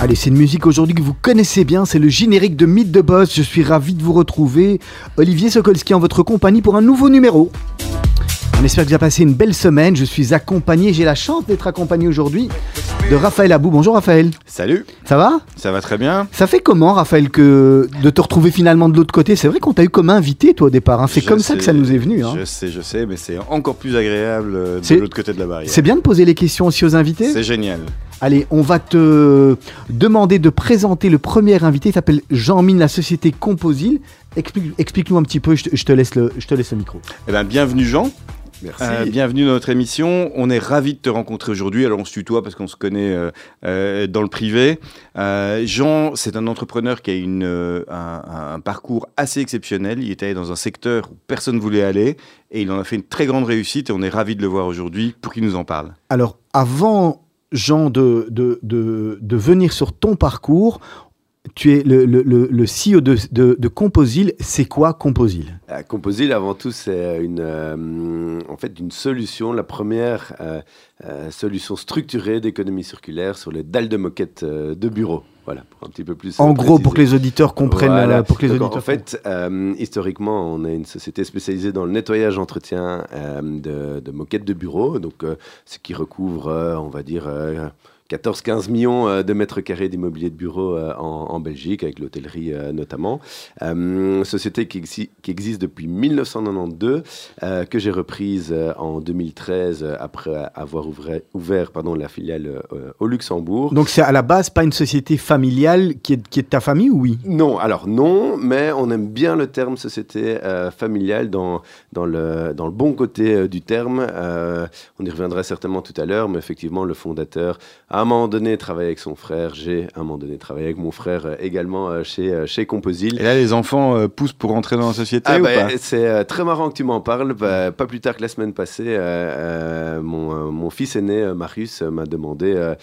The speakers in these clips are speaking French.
Allez, c'est une musique aujourd'hui que vous connaissez bien, c'est le générique de Mythe de Boss. Je suis ravi de vous retrouver, Olivier Sokolski en votre compagnie pour un nouveau numéro. On espère que vous avez passé une belle semaine. Je suis accompagné, j'ai la chance d'être accompagné aujourd'hui de Raphaël Abou. Bonjour Raphaël. Salut, Ça va? Ça va très bien. Ça fait comment Raphaël que de te retrouver finalement de l'autre côté? C'est vrai qu'on t'a eu comme invité toi au départ. hein. C'est comme ça que ça nous est venu. hein. Je sais, je sais, mais c'est encore plus agréable euh, de l'autre côté de la barrière. C'est bien de poser les questions aussi aux invités? C'est génial. Allez, on va te demander de présenter le premier invité. Il s'appelle Jean-Mine, la société Composil. Explique- Explique-nous un petit peu, je te, je te laisse, le, je te laisse le micro. Eh ben, bienvenue Jean. Merci. Euh, bienvenue dans notre émission. On est ravis de te rencontrer aujourd'hui. Alors on se tutoie parce qu'on se connaît euh, euh, dans le privé. Jean, c'est un entrepreneur qui a une, un, un parcours assez exceptionnel. Il était allé dans un secteur où personne ne voulait aller et il en a fait une très grande réussite et on est ravis de le voir aujourd'hui pour qu'il nous en parle. Alors, avant, Jean, de, de, de, de venir sur ton parcours, tu es le, le, le, le CEO de, de, de Composil. C'est quoi Composil? Euh, Composil, avant tout, c'est une, euh, en fait une solution, la première euh, euh, solution structurée d'économie circulaire sur les dalles de moquette euh, de bureau. Voilà, pour un petit peu plus. En euh, gros, pour que les auditeurs comprennent. Voilà. euh, Pour que les auditeurs en fait, euh, historiquement, on est une société spécialisée dans le nettoyage entretien euh, de, de moquettes de bureau, donc euh, ce qui recouvre, euh, on va dire, euh, 14-15 millions euh, de mètres carrés d'immobilier de bureau euh, en, en Belgique, avec l'hôtellerie euh, notamment. Société qui, exi- qui existe depuis 1992, euh, que j'ai reprise en 2013 euh, après avoir ouvert, ouvert pardon, la filiale au Luxembourg. Donc, c'est à la base pas une société familiale qui est, qui est de ta famille ou oui? Non, alors non, mais on aime bien le terme société familiale dans, dans, le, dans le bon côté du terme. On y reviendra certainement tout à l'heure, mais effectivement, le fondateur, à un moment donné, travaillait avec son frère. J'ai, à un moment donné, travaillé avec mon frère euh, également euh, chez, euh, chez Composil. Et là, les enfants poussent pour entrer dans la société Ah ou bah, pas? c'est très marrant que tu m'en parles. Bah, pas plus tard que la semaine passée, mon, mon fils aîné, Marius, m'a demandé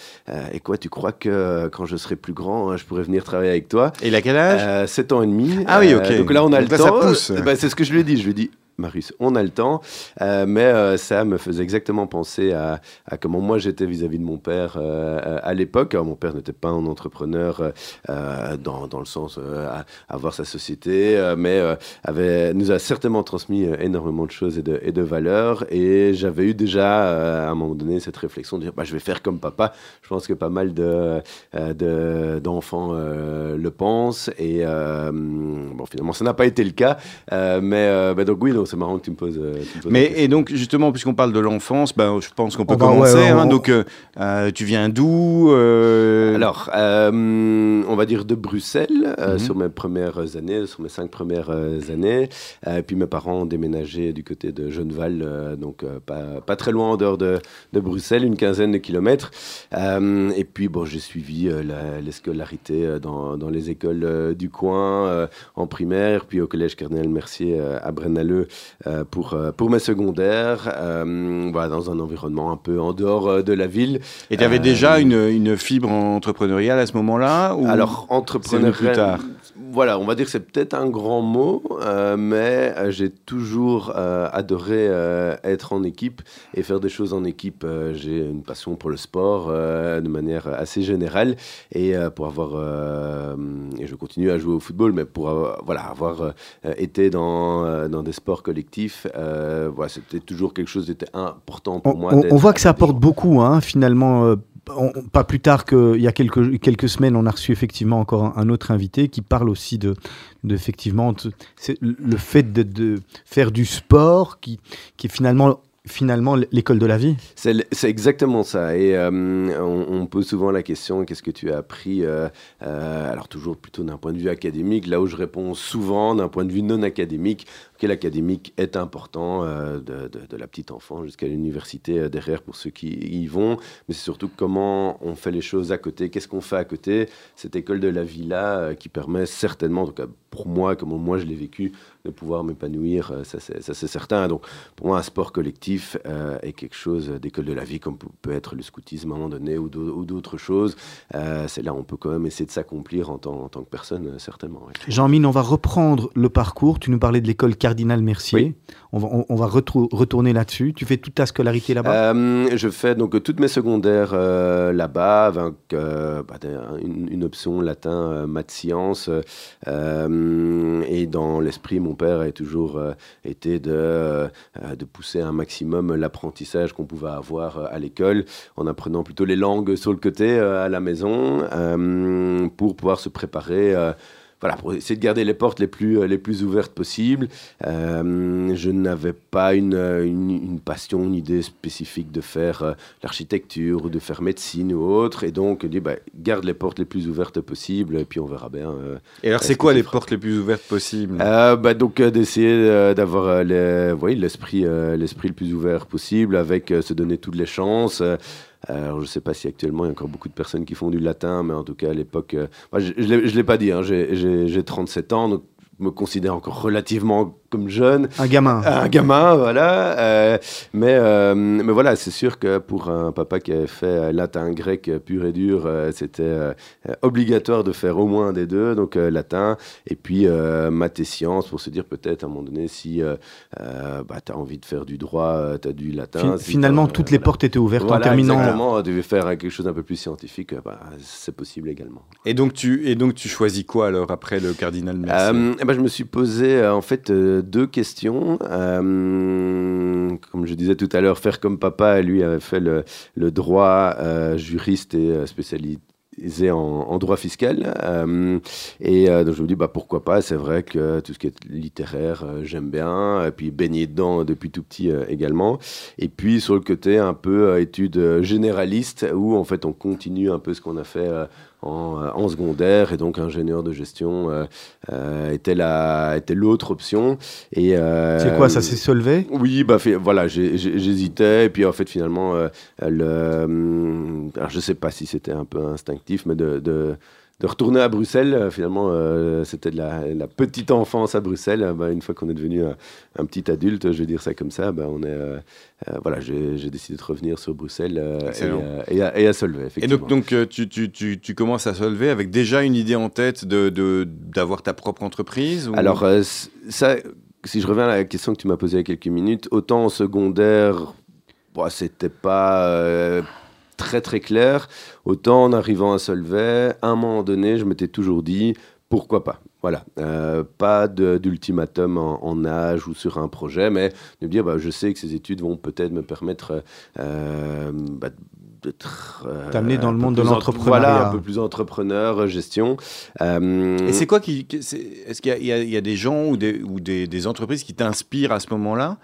Et quoi, tu crois que quand je serai plus grand, je pourrais venir travailler avec toi? Et il a quel âge? Euh, 7 ans et demi. Ah oui, ok. donc là, on a Donc le là, ça temps. pousse. Euh, bah, c'est ce que je lui ai dit. Je lui ai dit, Marius, on a le temps. Euh, mais euh, ça me faisait exactement penser à, comment moi j'étais vis-à-vis de mon père euh, à l'époque. Mon père n'était pas un entrepreneur dans, dans le sens à avoir sa société, mais avait, nous a certainement transmis énormément de choses et de, et de valeurs. Et j'avais eu déjà à un moment donné cette réflexion de dire bah, je vais faire comme papa. Je pense que pas mal de, de- d'enfants le pensent. Et bon, finalement, ça n'a pas été le cas. Mais, bah, donc, oui, donc, c'est marrant que tu me poses. euh, tu me poses Mais question. et donc justement puisqu'on parle de l'enfance, ben, je pense qu'on peut Oh bah commencer. ouais, hein. on- donc euh, euh, tu viens d'où euh, Alors, euh, on va dire de Bruxelles, euh, Mhm. sur mes premières années, sur mes cinq premières années. Euh, puis mes parents ont déménagé du côté de Genneval, euh, donc euh, pas, pas très loin en dehors de, de Bruxelles, une quinzaine de kilomètres. Euh, et puis, bon, j'ai suivi euh, la, les scolarités euh, dans, dans les écoles euh, du coin, euh, en primaire, puis au collège Cardinal Mercier euh, à Brennaleux pour, euh, pour mes secondaires. Euh, voilà, dans un environnement un peu en dehors euh, de la ville. Et tu avais Euh, déjà une, une fibre entrepreneuriale à ce moment-là ou... Alors, c'est Voilà, on va dire que c'est peut-être un grand mot, euh, mais euh, j'ai toujours euh, adoré euh, être en équipe et faire des choses en équipe. J'ai une passion pour le sport de manière assez générale et pour avoir, et je continue à jouer au football, mais pour avoir, voilà, avoir été dans, dans des sports collectifs, voilà, c'était toujours quelque chose d'était important pour On, moi. on- voit que ça apporte beaucoup, hein, finalement. Pas plus tard qu'il y a quelques, semaines, on a reçu effectivement encore un, autre invité qui parle aussi de, le fait de, de faire du sport qui, qui est finalement finalement l'école de la vie? C'est exactement ça. Et euh, on, pose souvent la question qu'est-ce que tu as appris euh, euh, Alors, toujours plutôt d'un point de vue académique, là où je réponds souvent d'un point de vue non académique, que l'académique est important de, la petite enfant jusqu'à l'université derrière pour ceux qui y vont. Mais c'est surtout comment on fait les choses à côté, qu'est-ce qu'on fait à côté. Cette école de la vie-là qui permet certainement, en tout cas pour moi, comme moi je l'ai vécu, de pouvoir m'épanouir, ça c'est certain. Donc, pour moi, un sport collectif est quelque chose d'école de la vie, comme peut être le scoutisme à un moment donné ou d'autres choses. Euh, c'est là où on peut quand même essayer de s'accomplir en, tant, que personne, euh, certainement. Jean-Mine, on va reprendre le parcours. Tu nous parlais de l'école Cardinal Mercier. On va, on, va retourner là-dessus. Tu fais toute ta scolarité là-bas? Euh, Je fais donc toutes mes secondaires là-bas, avec bah, une, option latin, maths, sciences. et dans l'esprit, mon père a toujours été de, de pousser un maximum l'apprentissage qu'on pouvait avoir euh, à l'école, en apprenant plutôt les langues sur le côté euh, à la maison, euh, pour pouvoir se préparer voilà, pour essayer de garder les portes les plus, les plus ouvertes possibles. je n'avais pas une, une, passion, une idée spécifique de faire l'architecture ou de faire médecine ou autre. Et donc, je dis, bah, garde les portes les plus ouvertes possibles et puis on verra bien. et alors, c'est quoi les portes les plus ouvertes possibles? Bah, Donc, d'essayer d'avoir l'esprit l'esprit le plus ouvert possible avec se donner toutes les chances. Alors, je ne sais pas si actuellement il y a encore beaucoup de personnes qui font du latin, mais en tout cas à l'époque, euh, je ne l'ai pas dit, hein, j'ai 37 ans, donc je me considère encore relativement comme jeune. Un gamin. Un gamin, voilà. Euh, mais, euh, mais voilà, c'est sûr que pour un papa qui avait fait latin, grec pur et dur, euh, c'était obligatoire de faire au moins des deux, donc latin, et puis maths et sciences, pour se dire peut-être à un moment donné, si bah, tu as envie de faire du droit, tu as du latin. finalement, toutes les portes étaient ouvertes en terminant. Exactement, tu devais faire quelque chose un peu plus scientifique, bah, c'est possible également. Et donc, tu, et donc tu choisis quoi alors après le cardinal Mercier? Eh ben, Je me suis posé en fait deux questions. Euh, comme je disais tout à l'heure, faire comme papa, lui avait fait le, droit euh, juriste et euh, spécialisé en, droit fiscal. et donc je me dis, bah, pourquoi pas, c'est vrai que tout ce qui est littéraire, j'aime bien, et puis baigner dedans depuis tout petit également. Et puis sur le côté un peu études généralistes, où en fait on continue un peu ce qu'on a fait euh, en, secondaire et donc ingénieur de gestion euh, euh, était la était l'autre option. Et c'est quoi ça s'est solvé oui bah voilà j'hésitais et puis en fait finalement le alors je sais pas si c'était un peu instinctif mais de, de de retourner à Bruxelles. Finalement, c'était de la, petite enfance à Bruxelles. Bah, une fois qu'on est devenu un, petit adulte, je vais dire ça comme ça, bah, on est, euh, voilà, j'ai décidé de revenir sur Bruxelles euh, et, à, et, Solvay. Et donc, donc euh, tu, tu, tu, tu, commences à Solvay avec déjà une idée en tête d'avoir de, ta propre entreprise Alors, ça, si je reviens à la question que tu m'as posée il y a quelques minutes, autant en secondaire, bon, c'était pas très très clair, autant en arrivant à Solvay, à un moment donné, je m'étais toujours dit pourquoi pas? Voilà, euh, pas d'ultimatum en, âge ou sur un projet, mais de me dire, bah, je sais que ces études vont peut-être me permettre euh, bah, d'être euh, t'amener dans le monde de l'entrepreneuriat. voilà un peu plus entrepreneur gestion. Et c'est quoi qui est-ce qu'il y, a des gens ou des, ou des, des entreprises qui t'inspirent à ce moment-là?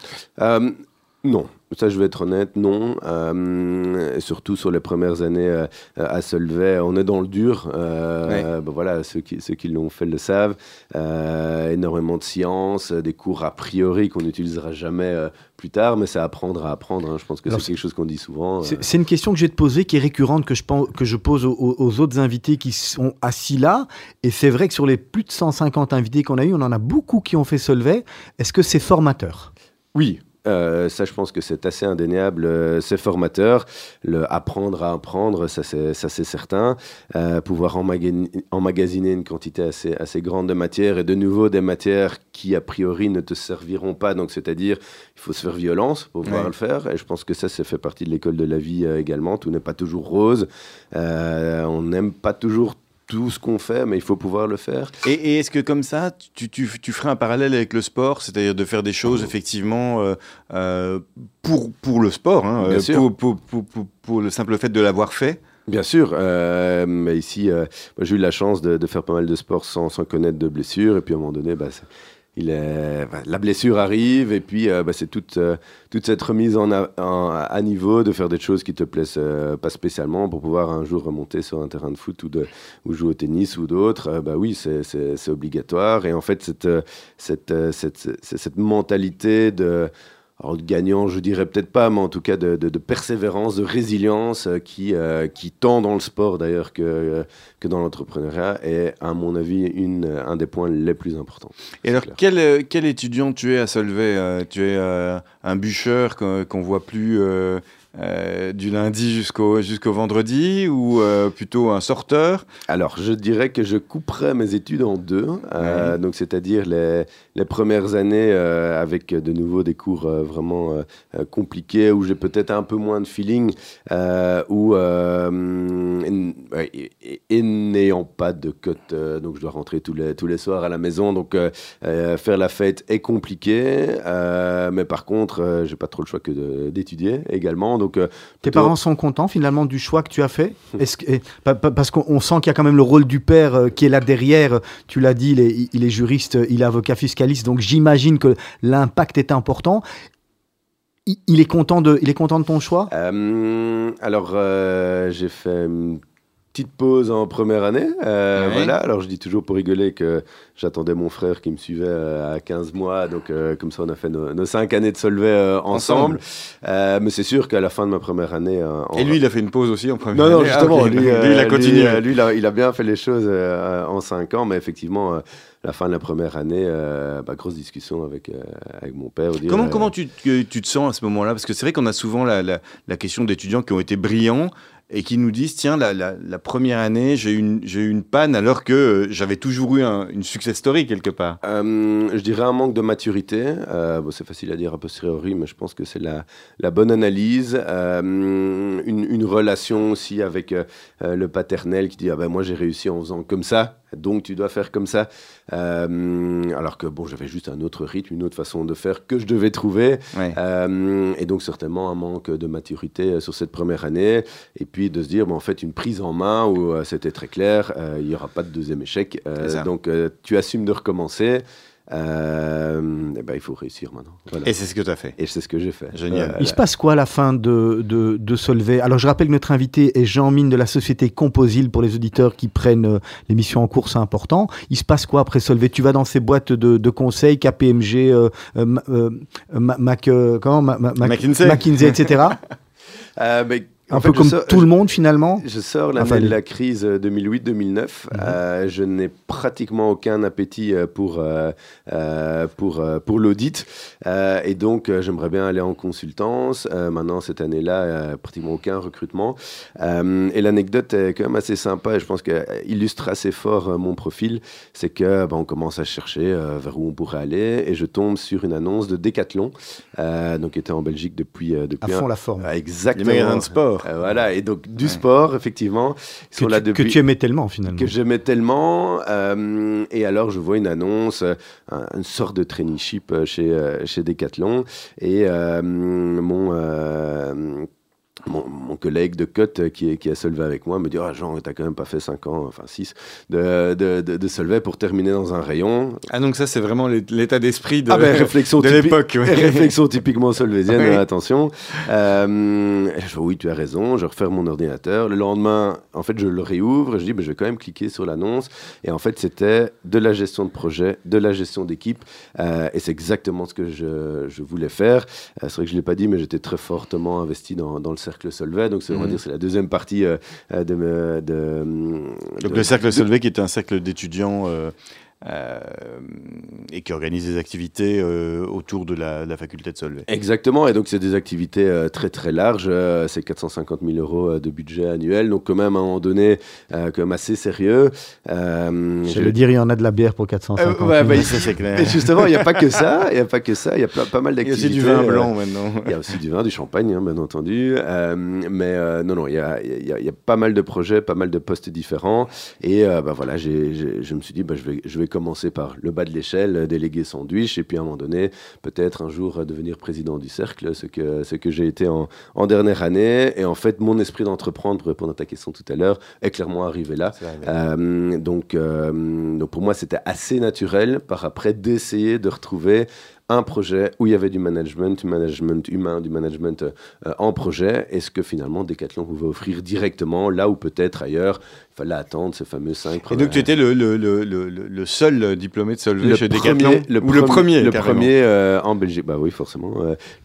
Non, ça je vais être honnête, non. Euh, surtout sur les premières années euh, à Solvay, on est dans le dur. Euh, ben voilà, ceux qui, ceux qui l'ont fait le savent. énormément de sciences, des cours a priori qu'on n'utilisera jamais plus tard, mais c'est apprendre à apprendre. Hein. Je pense que c'est quelque chose qu'on dit souvent. C'est une question que j'ai te poser, qui est récurrente, que je, que je pose aux, aux autres invités qui sont assis là. Et c'est vrai que sur les plus de 150 invités qu'on a eu, on en a beaucoup qui ont fait Solvay. Est-ce que c'est formateur? Oui, euh, ça, je pense que c'est assez indéniable. Euh, c'est formateur. Le apprendre à apprendre, ça c'est certain. Euh, pouvoir emmagasiner une quantité assez, assez grande de matière et de nouveau des matières qui a priori ne te serviront pas. Donc c'est-à-dire, il faut se faire violence pour pouvoir le faire. Et je pense que ça, ça fait partie de l'école de la vie également. Tout n'est pas toujours rose. on n'aime pas toujours tout ce qu'on fait, mais il faut pouvoir le faire. Et, est-ce que comme ça, tu, tu, tu, ferais un parallèle avec le sport, c'est-à-dire de faire des choses effectivement euh, euh, pour, pour le sport, hein, euh, pour, pour, pour, pour, le simple fait de l'avoir fait? Bien sûr, mais ici, j'ai eu la chance de, de, faire pas mal de sport sans, sans connaître de blessures, et puis à un moment donné, bah, la blessure arrive et puis bah, c'est toute, toute cette remise en, à niveau de faire des choses qui te plaisent pas spécialement pour pouvoir un jour remonter sur un terrain de foot ou, ou jouer au tennis ou d'autres. bah oui, c'est obligatoire. Et en fait, cette, cette, cette, cette mentalité de alors, gagnant, je dirais peut-être pas, mais en tout cas de, persévérance, de résilience euh, qui, euh, qui tant dans le sport d'ailleurs que, euh, que dans l'entrepreneuriat est, à mon avis, une, un des points les plus importants. Et alors, quel, quel, étudiant tu es à Solvay Tu es un bûcheur qu'on voit plus euh, du lundi jusqu'au jusqu'au vendredi ou euh, plutôt un sorteur? Alors, je dirais que je couperais mes études en deux. Euh, donc, c'est-à-dire les, les, premières années avec de nouveau des cours vraiment compliqués où j'ai peut-être un peu moins de feeling ou et, n'ayant pas de cote, donc je dois rentrer tous les, tous les soirs à la maison. Donc, faire la fête est compliqué. mais par contre, j'ai pas trop le choix que d'étudier également. Donc, euh, Tes parents sont contents finalement du choix que tu as fait? Est-ce que, Parce qu'on sent qu'il y a quand même le rôle du père euh, qui est là derrière. Tu l'as dit, il est, il est, juriste, il est avocat fiscaliste, donc j'imagine que l'impact est important. Il est content de, il est content de ton choix? Euh, Alors, j'ai fait petite pause en première année. Euh, voilà, alors je dis toujours pour rigoler que j'attendais mon frère qui me suivait euh, à 15 mois, donc euh, comme ça on a fait nos, nos 5 années de Solvay ensemble. mais c'est sûr qu'à la fin de ma première année. Et lui, il a fait une pause aussi en première année Non, non, justement, ah, lui, lui, il a continué. Lui, il, a, il, a, bien fait les choses en 5 ans, mais effectivement la fin de la première année, bah, grosse discussion avec, avec mon père. comment comment tu, tu, te sens à ce moment-là? Parce que c'est vrai qu'on a souvent la, la, la question d'étudiants qui ont été brillants et qui nous disent tiens la, la, première année j'ai eu une une panne alors que euh, j'avais toujours eu une success story quelque part. Euh, je dirais un manque de maturité. Euh, bon, c'est facile à dire a posteriori, mais je pense que c'est la, la bonne analyse. une, une, relation aussi avec le paternel qui dit ah ben moi j'ai réussi en faisant comme ça donc tu dois faire comme ça. Euh, alors que bon, j'avais juste un autre rythme, une autre façon de faire que je devais trouver. Euh, et donc certainement un manque de maturité euh, sur cette première année. Et puis de se dire, bon, en fait, une prise en main où c'était très clair, il n'y aura pas de deuxième échec. donc tu assumes de recommencer. Euh, eh ben, il faut réussir maintenant. Et c'est ce que tu as fait. Et c'est ce que j'ai fait. Génial. il se passe quoi à la fin de, de, de, Solvay? Alors, je rappelle que notre invité est Jean Mine de la société Composil pour les auditeurs qui prennent euh, l'émission en cours, c'est important. Il se passe quoi après Solvay? Tu vas dans ces boîtes de, de conseils, KPMG, euh, euh, Mac, comment, McKinsey. McKinsey, etc. ben, un peu comme tout le monde finalement. Je sors l'année de la crise 2008-2009. Mhm. Euh, je n'ai pratiquement aucun appétit euh, pour, euh, pour, pour l'audit. et donc, j'aimerais bien aller en consultance. maintenant, cette année-là, pratiquement aucun recrutement. et l'anecdote est quand même assez sympa et je pense qu'elle illustre assez fort mon profil. C'est que bah, on commence à chercher vers où on pourrait aller et je tombe sur une annonce de Decathlon, donc qui était en Belgique depuis, depuis à fond la forme. exactement. Les magasins de sport. Euh, voilà, et donc du sport, effectivement. Que tu, là depuis, que tu aimais tellement, finalement. Que j'aimais tellement. Euh, et alors, je vois une annonce, une sorte de traineeship chez, euh, chez Decathlon. Et mon mon, collègue de Cote qui, est, qui a Solvay avec moi me dit Ah, Jean, t'as quand même pas fait 5 ans, enfin 6 de, de, de, Solvay pour terminer dans un rayon. Ah, donc ça, c'est vraiment l'état d'esprit de, ah ben, réflexion de l'époque. Réflexion typiquement solvésienne, attention. Euh, je Oui, tu as raison, je referme mon ordinateur. Le lendemain, en fait, je le réouvre je dis ben, Je vais quand même cliquer sur l'annonce. Et en fait, c'était de la gestion de projet, de la gestion d'équipe. Euh, et c'est exactement ce que je, je voulais faire. Euh, c'est vrai que je ne l'ai pas dit, mais j'étais très fortement investi dans, dans le cercle cercle Solvay. Donc, c'est mhm. dire, c'est la deuxième partie euh, de, de, de, Donc, le cercle Solvay, qui est un cercle d'étudiants euh, et qui organise des activités euh, autour de la, faculté de Solvay. Exactement, et donc c'est des activités euh, très très larges, c'est 450 000 euros de budget annuel, donc quand même à un moment donné, quand même assez sérieux. je veux dire, il y en a de la bière pour 450 000 ouais, bah, c'est clair. justement, il n'y a pas que ça, il n'y a pas que ça, il y a pas, mal d'activités. Il y a aussi du vin blanc maintenant. Il y a aussi du vin, du champagne, hein, bien entendu, mais non, non, il y, a, il, y a, pas mal de projets, pas mal de postes différents, et bah, voilà, je me suis dit, bah, je vais, je vais commencer par le bas de l'échelle, délégué sandwich, et puis à un moment donné, peut-être un jour devenir président du cercle, ce que, ce que j'ai été en, en, dernière année. Et en fait, mon esprit d'entreprendre, pour répondre à ta question tout à l'heure, est clairement arrivé là. Euh, donc, euh, donc pour moi, c'était assez naturel par après d'essayer de retrouver un projet où il y avait du management, du management humain, du management euh, en projet, est-ce que finalement Decathlon pouvait offrir directement là où peut-être ailleurs il fallait attendre ce fameux 5 Et donc tu étais le, le, le, le seul diplômé de Solvay chez Decathlon le, ou le premier Le premier euh, en Belgique, bah oui forcément.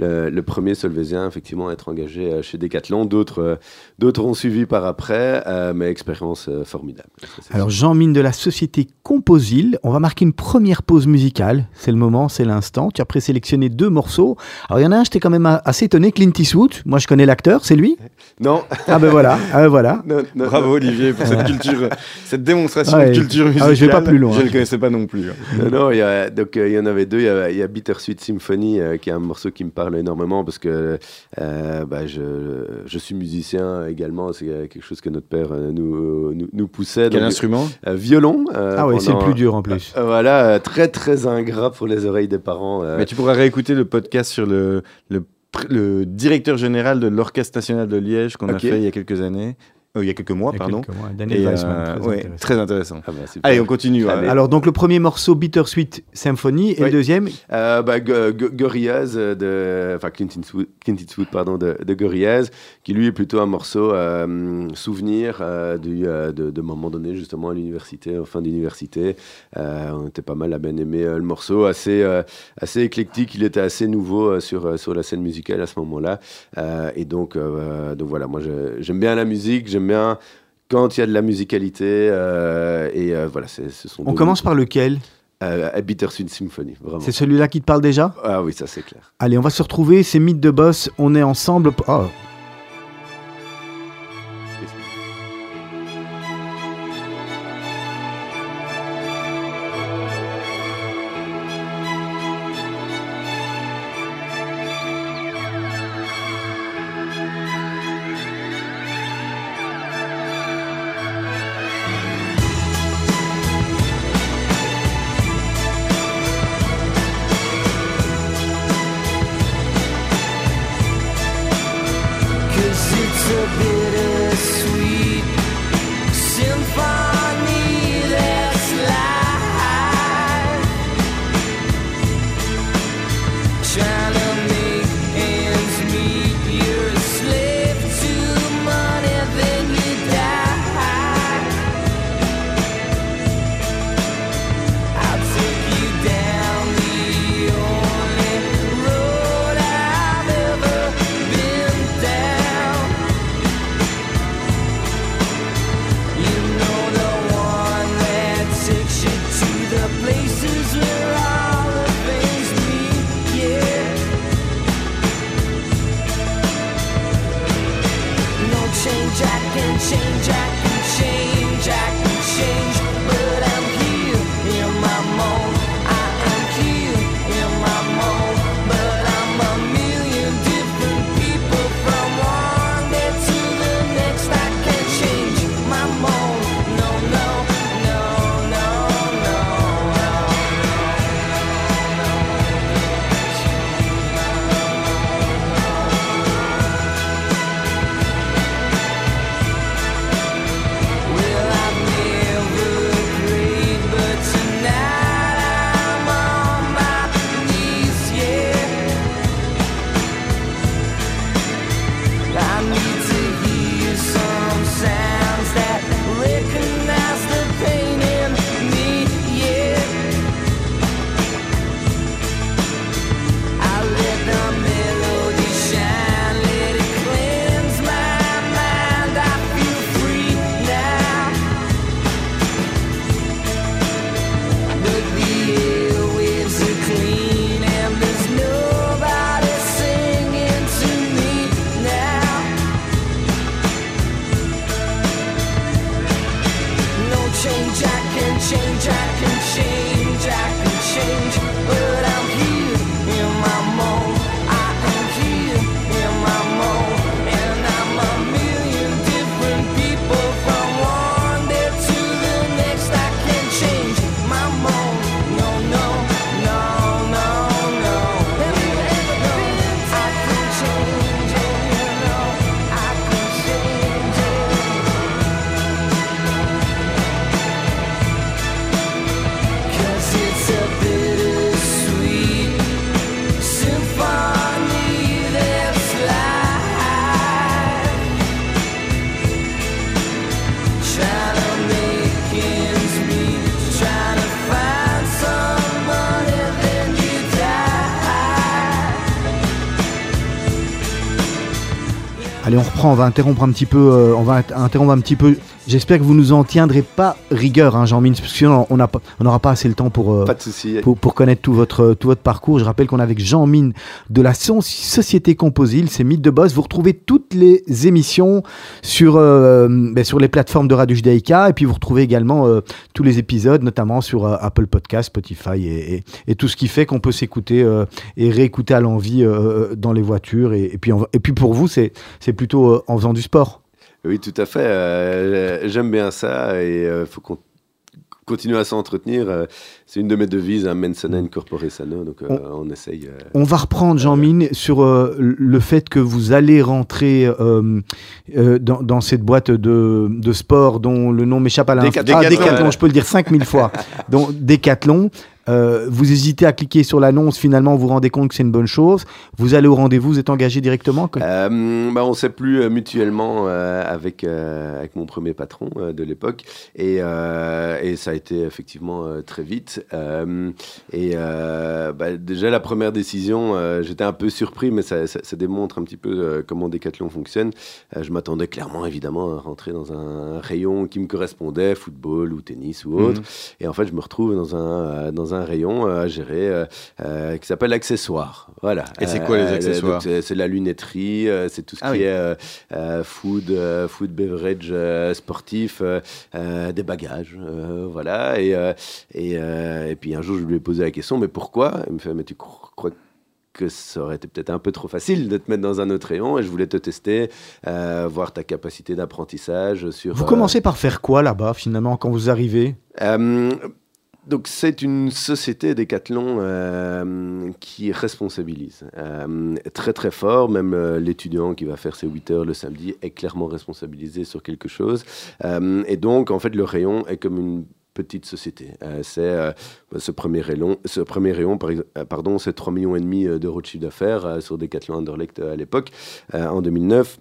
Euh, le, premier Solvaisien effectivement à être engagé chez Decathlon. D'autres d'autres ont suivi par après, mais expérience formidable. Alors Jean Mine de la société Composil, on va marquer une première pause musicale. C'est le moment, c'est l'instant tu as présélectionné deux morceaux. Alors il y en a un, j'étais quand même assez étonné, Clint Eastwood. Moi je connais l'acteur, c'est lui? Non. Ah ben voilà, ah ben voilà. Bravo Olivier pour cette culture, cette démonstration de culture musicale. Ah, je vais pas plus loin. Je ne connaissais pas non plus. Hein. Non, non, il y, a, donc, euh, il y en avait deux. Il y a, il y a Bittersweet Symphony, euh, qui est un morceau qui me parle énormément parce que euh, bah, je, je, suis musicien également. C'est quelque chose que notre père nous, nous, nous poussait. Quel instrument? Violon. ah oui, c'est le plus dur en plus. voilà, très très ingrat pour les oreilles des parents. Euh, Mais tu pourras réécouter le podcast sur le, le, directeur général de l'Orchestre national de Liège qu'on a fait il y a quelques années. Euh, il y a quelques mois, pardon. Daniel Weissman, très, intéressant. Ah bah, Allez, on continue. Alors, donc, le premier morceau, Bittersweet Symphony, et le deuxième euh, bah, Gorillaz, de, enfin, Clint Eastwood, pardon, de, de, Gorillaz, qui lui est plutôt un morceau euh, souvenir euh, du, de, de moments donnés, justement, à l'université, en fin d'université. on était pas mal à bien aimer le morceau, assez, assez éclectique, il était assez nouveau sur, sur la scène musicale à ce moment-là. et donc, donc, voilà, moi, j'aime bien la musique, j'aime bien quand il y a de la musicalité. Euh, et euh, voilà, ce sont. On commence par lequel? Euh, Bittersweet Symphony, vraiment. C'est celui-là qui te parle déjà? Ah oui, ça c'est clair. Allez, on va se retrouver, c'est Mythe de Boss, on est ensemble. Oh. change, I can change, I can change, but I'm here. Allez, on reprend, on va interrompre un petit peu, euh, on va interrompre un petit peu. J'espère que vous nous en tiendrez pas rigueur, hein, Jean-Mine, parce que sinon on n'aura pas assez le temps pour, euh, pas de souci. pour, pour, connaître tout votre, tout votre parcours. Je rappelle qu'on est avec Jean-Mine de la Société Composile, c'est Mythe de Boss. Vous retrouvez toutes les émissions sur, euh, ben, sur les plateformes de Radio Judaïka, et puis vous retrouvez également tous les épisodes, notamment sur Apple Podcast, Spotify et, et, et, tout ce qui fait qu'on peut s'écouter et réécouter à l'envie dans les voitures. Et, puis, et puis pour vous, c'est plutôt euh, en faisant du sport. Oui, tout à fait. Euh, j'aime bien ça et il euh, faut qu'on continue à s'entretenir. C'est une de mes devises, un mens sana corpore sano, donc on, essaye. on va reprendre, Jean-Mine, sur le fait que vous allez rentrer dans, dans, cette boîte de, de, sport dont le nom m'échappe à l'instant. Ah, Décathlon, je peux le dire 5000 fois. donc, Décathlon. Euh, vous hésitez à cliquer sur l'annonce, finalement vous vous rendez compte que c'est une bonne chose. Vous allez au rendez-vous, vous êtes engagé directement euh, bah, On ne sait plus euh, mutuellement avec, avec mon premier patron de l'époque. Et, et, ça a été effectivement très vite. et bah, déjà la première décision, j'étais un peu surpris, mais ça, ça, démontre un petit peu comment Decathlon fonctionne. je m'attendais clairement évidemment à rentrer dans un rayon qui me correspondait, football ou tennis ou autre. Mhm. Et en fait je me retrouve dans un, dans un rayon euh, à gérer euh, euh, qui s'appelle accessoires. Voilà. Et c'est quoi les accessoires C'est la lunetterie, c'est tout ce ah qui est food, food beverage sportif, des bagages, voilà. Et, et, et, puis un jour, je lui ai posé la question, mais pourquoi? Il me fait, mais tu crois que ça aurait été peut-être un peu trop facile de te mettre dans un autre rayon et je voulais te tester, voir ta capacité d'apprentissage sur... Vous commencez par faire quoi là-bas finalement quand vous arrivez? Donc c'est une société Decathlon euh, qui responsabilise euh, très très fort. Même euh, l'étudiant qui va faire ses 8 heures le samedi est clairement responsabilisé sur quelque chose. et donc en fait le rayon est comme une petite société. c'est ce premier rayon, ce premier rayon pardon, c'est 3 millions et demi d'euros de chiffre d'affaires sur Decathlon Anderlecht à l'époque en 2009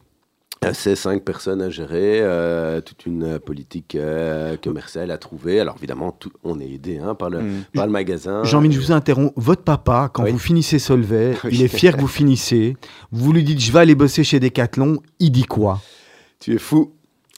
c'est cinq personnes à gérer, euh, toute une politique euh, commerciale à trouver. Alors évidemment, tout, on est aidé hein, par, le, mm. par le magasin. Jean-Michel, je vous interromps. Votre papa, quand vous finissez Solvay, il est fier que vous finissez. Vous lui dites, je vais aller bosser chez Decathlon. Il dit quoi? Tu es fou.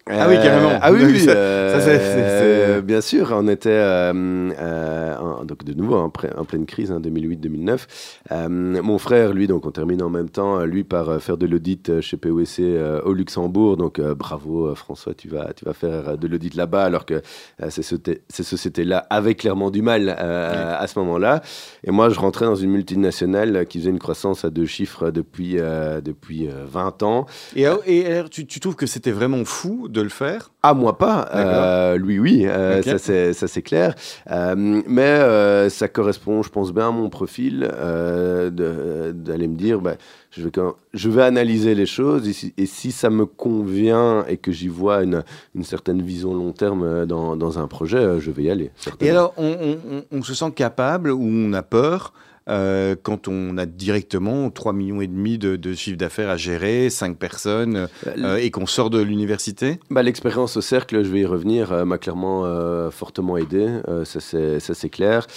Ah oui, carrément. Euh, ah oui, ça, euh, bien sûr. On était euh, donc de nouveau en, pleine crise, hein, 2008-2009. mon frère, lui, donc on termine en même temps, lui par faire de l'audit chez POC au Luxembourg. Donc bravo François, tu vas, tu vas faire de l'audit là-bas, alors que ces sociétés-là avaient clairement du mal à ce moment-là. Et moi, je rentrais dans une multinationale qui faisait une croissance à deux chiffres depuis, depuis 20 ans. Et, et tu, tu trouves que c'était vraiment fou de le faire Ah, moi pas. Euh, lui, oui, euh, ça c'est clair. Euh, mais ça correspond, je pense, bien à mon profil d'aller me dire, bah, je, vais je vais analyser les choses et si, ça me convient et que j'y vois une, une, certaine vision long terme dans, dans, un projet, je vais y aller. Et alors, on, on, se sent capable ou on a peur euh, quand on a directement 3 millions et demi de, de chiffre d'affaires à gérer, 5 personnes, euh, et qu'on sort de l'université bah, L'expérience au cercle, je vais y revenir, euh, m'a clairement fortement aidé, ça c'est clair.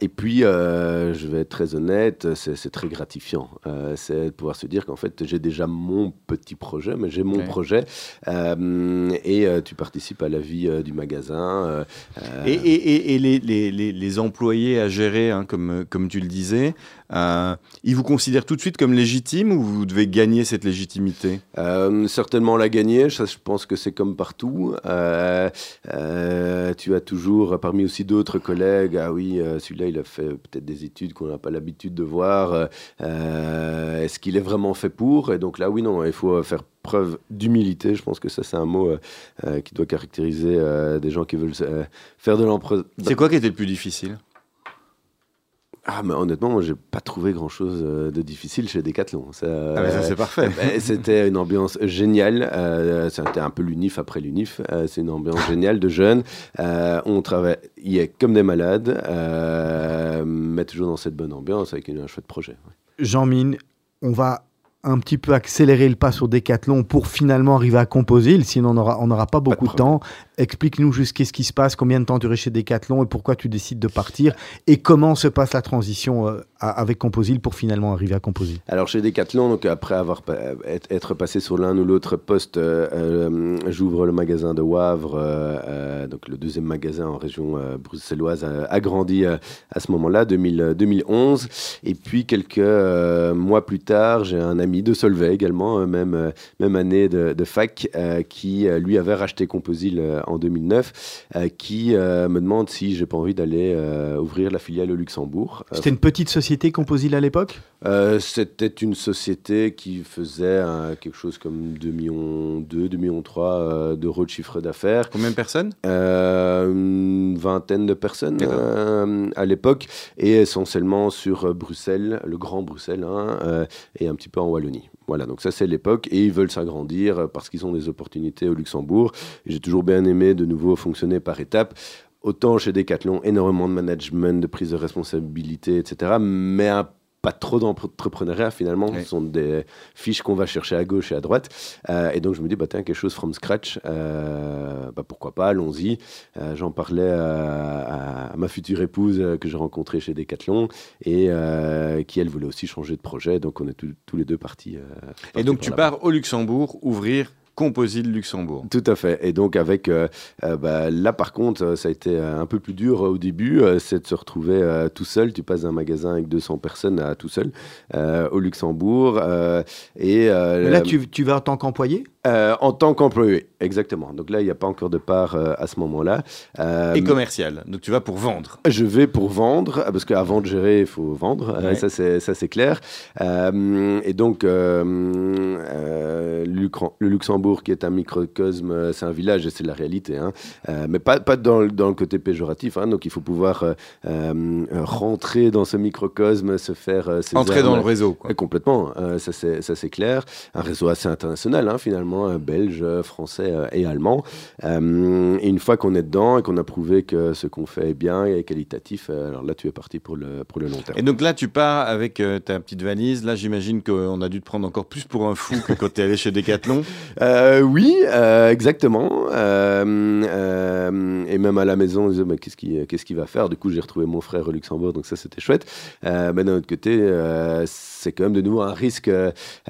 et puis, je vais être très honnête, c'est très gratifiant. c'est de pouvoir se dire qu'en fait, j'ai déjà mon petit projet, mais j'ai mon projet, et tu participes à la vie du magasin. Et, et, et les, les, les, employés à gérer, hein, comme, comme tu le disait, euh, ils vous considèrent tout de suite comme légitime ou vous devez gagner cette légitimité? Euh, Certainement la gagner, ça, je pense que c'est comme partout. Euh, tu as toujours, parmi aussi d'autres collègues, ah oui, celui-là il a fait peut-être des études qu'on n'a pas l'habitude de voir. Est-ce qu'il est vraiment fait pour? Et donc là, oui, non, il faut faire preuve d'humilité. Je pense que ça, c'est un mot qui doit caractériser des gens qui veulent faire de l'emploi. C'est quoi qui était le plus difficile? Ah, mais honnêtement, moi, j'ai pas trouvé grand chose euh, de difficile chez Decathlon. Ça, ah, mais ça c'est parfait. Ben, c'était une ambiance géniale. Euh, c'était un peu l'unif après l'unif. Euh, c'est une ambiance géniale de jeunes. on travaillait comme des malades, mais toujours dans cette bonne ambiance avec un chouette projet. Jean-Mine, on va un petit peu accélérer le pas sur Decathlon pour finalement arriver à composer, sinon on n'aura pas beaucoup de, temps. Explique-nous juste qu'est-ce qui se passe, combien de temps tu chez Decathlon et pourquoi tu décides de partir et comment se passe la transition euh, avec Composil pour finalement arriver à Composil Alors chez Decathlon, donc après avoir être passé sur l'un ou l'autre poste, j'ouvre le magasin de Wavre, donc le deuxième magasin en région bruxelloise, agrandi à ce moment-là, 2011. Et puis quelques mois plus tard, j'ai un ami de Solvay également, même, même année de, de fac, qui lui avait racheté Composil en 2009, qui me demande si j'ai pas envie d'aller euh, ouvrir la filiale au Luxembourg. Euh, C'était une petite société Composil à l'époque? Euh, C'était une société qui faisait quelque chose comme 2 millions 2, 2 millions 3 d'euros de chiffre d'affaires. Combien de personnes? Une vingtaine de personnes à l'époque et essentiellement sur Bruxelles, le Grand Bruxelles hein, et un petit peu en Wallonie. Voilà, donc ça c'est l'époque et ils veulent s'agrandir parce qu'ils ont des opportunités au Luxembourg. J'ai toujours bien aimé de nouveau fonctionner par étapes. Autant chez Decathlon, énormément de management, de prise de responsabilité, etc. Mais pas trop d'entrepreneuriat finalement. Ce sont des fiches qu'on va chercher à gauche et à droite. Euh, et donc je me dis, bah, tiens, quelque chose from scratch, euh, bah, pourquoi pas, allons-y. Euh, j'en parlais à, ma future épouse que j'ai rencontrée chez Decathlon et qui, elle, voulait aussi changer de projet. Donc on est tous les deux partis. et donc tu pars au Luxembourg ouvrir Composite Luxembourg. Tout à fait. Et donc avec euh, euh, bah, là par contre, euh, ça a été un peu plus dur au début, c'est de se retrouver tout seul. Tu passes d'un magasin avec 200 personnes à tout seul au Luxembourg. et là, tu, tu vas en tant qu'employé? Euh, en tant qu'employé, exactement. Donc là, il n'y a pas encore de part euh, à ce moment-là. Euh, et commercial. Donc tu vas pour vendre. Je vais pour vendre, parce qu'avant de gérer, il faut vendre. ça, c'est, ça, c'est clair. et donc, le Luxembourg, qui est un microcosme, c'est un village et c'est la réalité. Hein. mais pas, pas dans, le, dans le côté péjoratif. Hein. Donc il faut pouvoir rentrer dans ce microcosme, se faire... Entrer dans le réseau. Quoi. complètement. ça, c'est, ça, c'est clair. Un réseau assez international, hein, finalement euh, belge, français euh, et allemand. Euh, et une fois qu'on est dedans et qu'on a prouvé que ce qu'on fait est bien et qualitatif, alors là, tu es parti pour le, pour le long terme. Et donc là, tu pars avec ta petite valise. Là, j'imagine qu'on a dû te prendre encore plus pour un fou que quand tu es allé chez Decathlon. oui, exactement. et même à la maison, on disait, mais qu'est-ce qu'il qu'est-ce qu'il va faire? Du coup, j'ai retrouvé mon frère au Luxembourg, donc ça, c'était chouette. mais d'un autre côté, c'est quand même de nouveau un risque,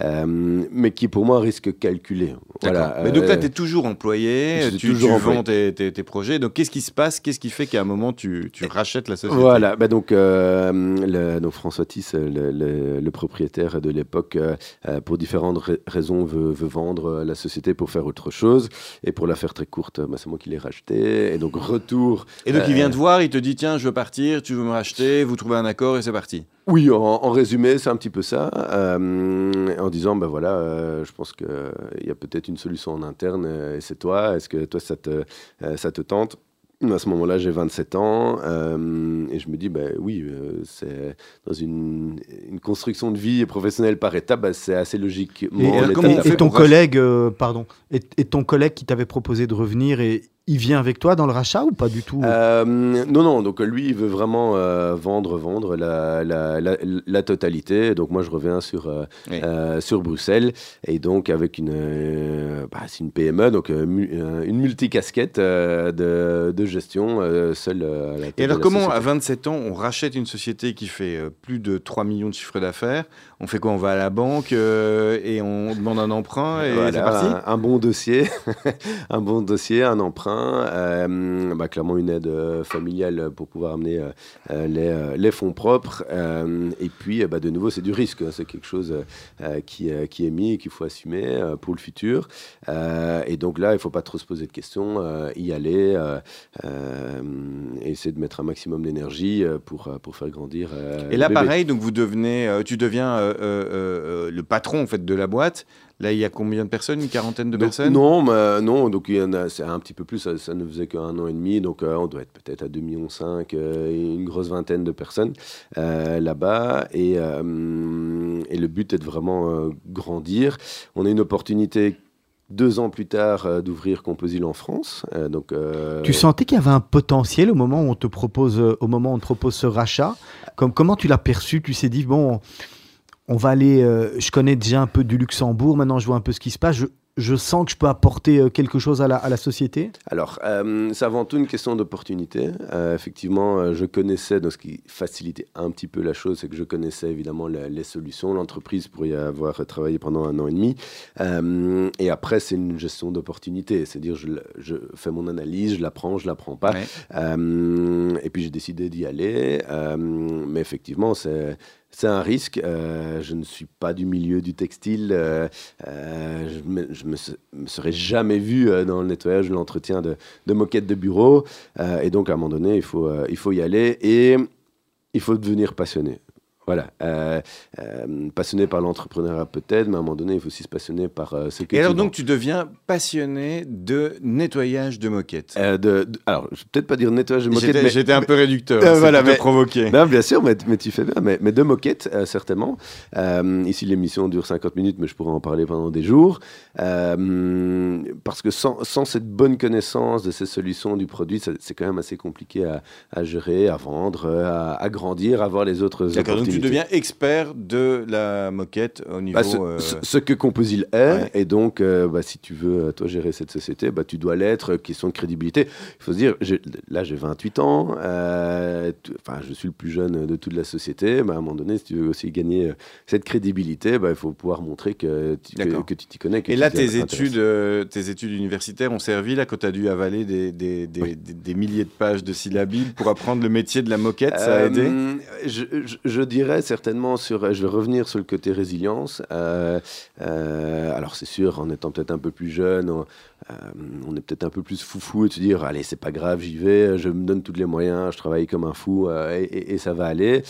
mais qui pour moi un risque calculé. Voilà. Mais donc là, tu es toujours employé, tu, toujours vends tes, projets. Donc qu'est-ce qui se passe? Qu'est-ce qui fait qu'à un moment, tu, rachètes la société? Voilà, bah donc, euh, François Tiss, le, propriétaire de l'époque, euh, euh, pour différentes raisons, veut, vendre la société pour faire autre chose. Et pour la faire très courte, bah, c'est moi qui l'ai racheté. Et donc, retour. Et donc, il vient te voir, il te dit tiens, je veux partir, tu veux me racheter, vous trouvez un accord et c'est parti. Oui, en, résumé, c'est un petit peu ça, en disant, ben voilà, je pense qu'il y a peut-être une solution en interne euh, et c'est toi. Est-ce que toi, ça te, euh, ça te tente? À ce moment-là, j'ai 27 ans euh, et je me dis, bah, oui, c'est dans une, une, construction de vie professionnelle par étape, bah, c'est assez logique. Et, ton collègue, pardon, et, et, ton collègue qui t'avait proposé de revenir et il vient avec toi dans le rachat ou pas du tout? Euh, Non, non. Donc lui, il veut vraiment euh, vendre, vendre la, la, la, totalité. Donc moi, je reviens sur euh, sur Bruxelles et donc avec une bah, c'est une PME, donc une multicasquette de, de gestion seule. et alors comment à 27 ans on rachète une société qui fait plus de 3 millions de chiffres d'affaires On fait quoi On va à la banque et on demande un emprunt et c'est parti. un bon dossier, un bon dossier, un emprunt. Euh, bah, clairement une aide euh, familiale pour pouvoir amener euh, les, fonds propres. et puis, bah, de nouveau, c'est du risque. Hein. c'est quelque chose qui, qui, est mis et qu'il faut assumer pour le futur. et donc là, il ne faut pas trop se poser de questions, y aller, et essayer de mettre un maximum d'énergie pour, pour faire grandir. et là, pareil, donc vous devenez, tu deviens le patron en fait de la boîte. Là, il y a combien de personnes? Une quarantaine de personnes? Non, mais, non donc c'est un petit peu plus, ça, ne faisait qu'un an et demi, donc euh, on doit être peut-être à 2,5 millions, euh, une grosse vingtaine de personnes euh, là-bas. Et, et, le but est de vraiment grandir. On a une opportunité deux ans plus tard d'ouvrir Composil en France. donc, Tu sentais qu'il y avait un potentiel au moment où on te propose, au moment où on te propose ce rachat? Comme, Comment tu l'as perçu? Tu t'es dit, bon on va aller. Euh, je connais déjà un peu du Luxembourg. Maintenant, je vois un peu ce qui se passe. je sens que je peux apporter euh, quelque chose à la, à la société Alors, euh, c'est avant tout une question d'opportunité. Euh, effectivement, je connaissais, donc ce qui facilitait un petit peu la chose, c'est que je connaissais évidemment la- les solutions, l'entreprise pour y avoir travaillé pendant un an et demi. Euh, et après, c'est une gestion d'opportunité. C'est-à-dire, je, fais mon analyse, je la prends, je la prends pas. Ouais. Euh, et puis j'ai décidé d'y aller. Euh, mais effectivement, c'est. C'est un risque. Euh, je ne suis pas du milieu du textile. Euh, euh, je je me se- me serais jamais vu dans le nettoyage, l'entretien de, moquettes de bureau. Et donc, à un moment donné, il faut, il faut y aller et il faut devenir passionné. Voilà. Euh, euh, passionné par l'entrepreneuriat peut-être, mais à un moment donné, il faut aussi se passionner par euh, ce que Et alors donc tu deviens passionné de nettoyage de moquettes. Euh, de, de- alors, je vais peut-être pas dire nettoyage de moquettes, J'étais mais j'étais un peu réducteur, c'est voilà, mais- provoquer. Non, bien sûr, mais, mais tu fais bien. Mais, mais deux moquettes, certainement. Ici, l'émission dure 50 minutes, mais je pourrais en parler pendant des jours. Parce que sans, sans cette bonne connaissance de ces solutions du produit, ça- c'est quand même assez compliqué à, à gérer, à vendre, à, à grandir, à voir les autres donc tu deviens expert de la moquette au niveau... Bah, ce, euh, ce- ce que Composil est, ouais. et donc, euh, bah, si tu veux, euh, toi, gérer cette société, bah, tu dois l'être, question de crédibilité. Il faut se dire, là, j'ai 28 ans, enfin, je suis le plus jeune de toute la société, à un moment donné, si tu veux aussi gagner cette crédibilité, bah, il faut pouvoir montrer que, tu- que, D'accord. que tu t'y connais. que Et tu là, tes études, tes études universitaires ont servi là quand tu as dû avaler des, des, des, Oui. des- des milliers de pages de syllabiles pour apprendre le métier de la moquette, ça a aidé? je, je- je dirais certainement sur. Je vais revenir sur le côté résilience. Euh, euh, alors, c'est sûr, en étant peut-être un peu plus jeune, on, euh, on est peut-être un peu plus foufou et se dire allez, c'est pas grave, j'y vais, je me donne tous les moyens, je travaille comme un fou et, et- et ça va aller.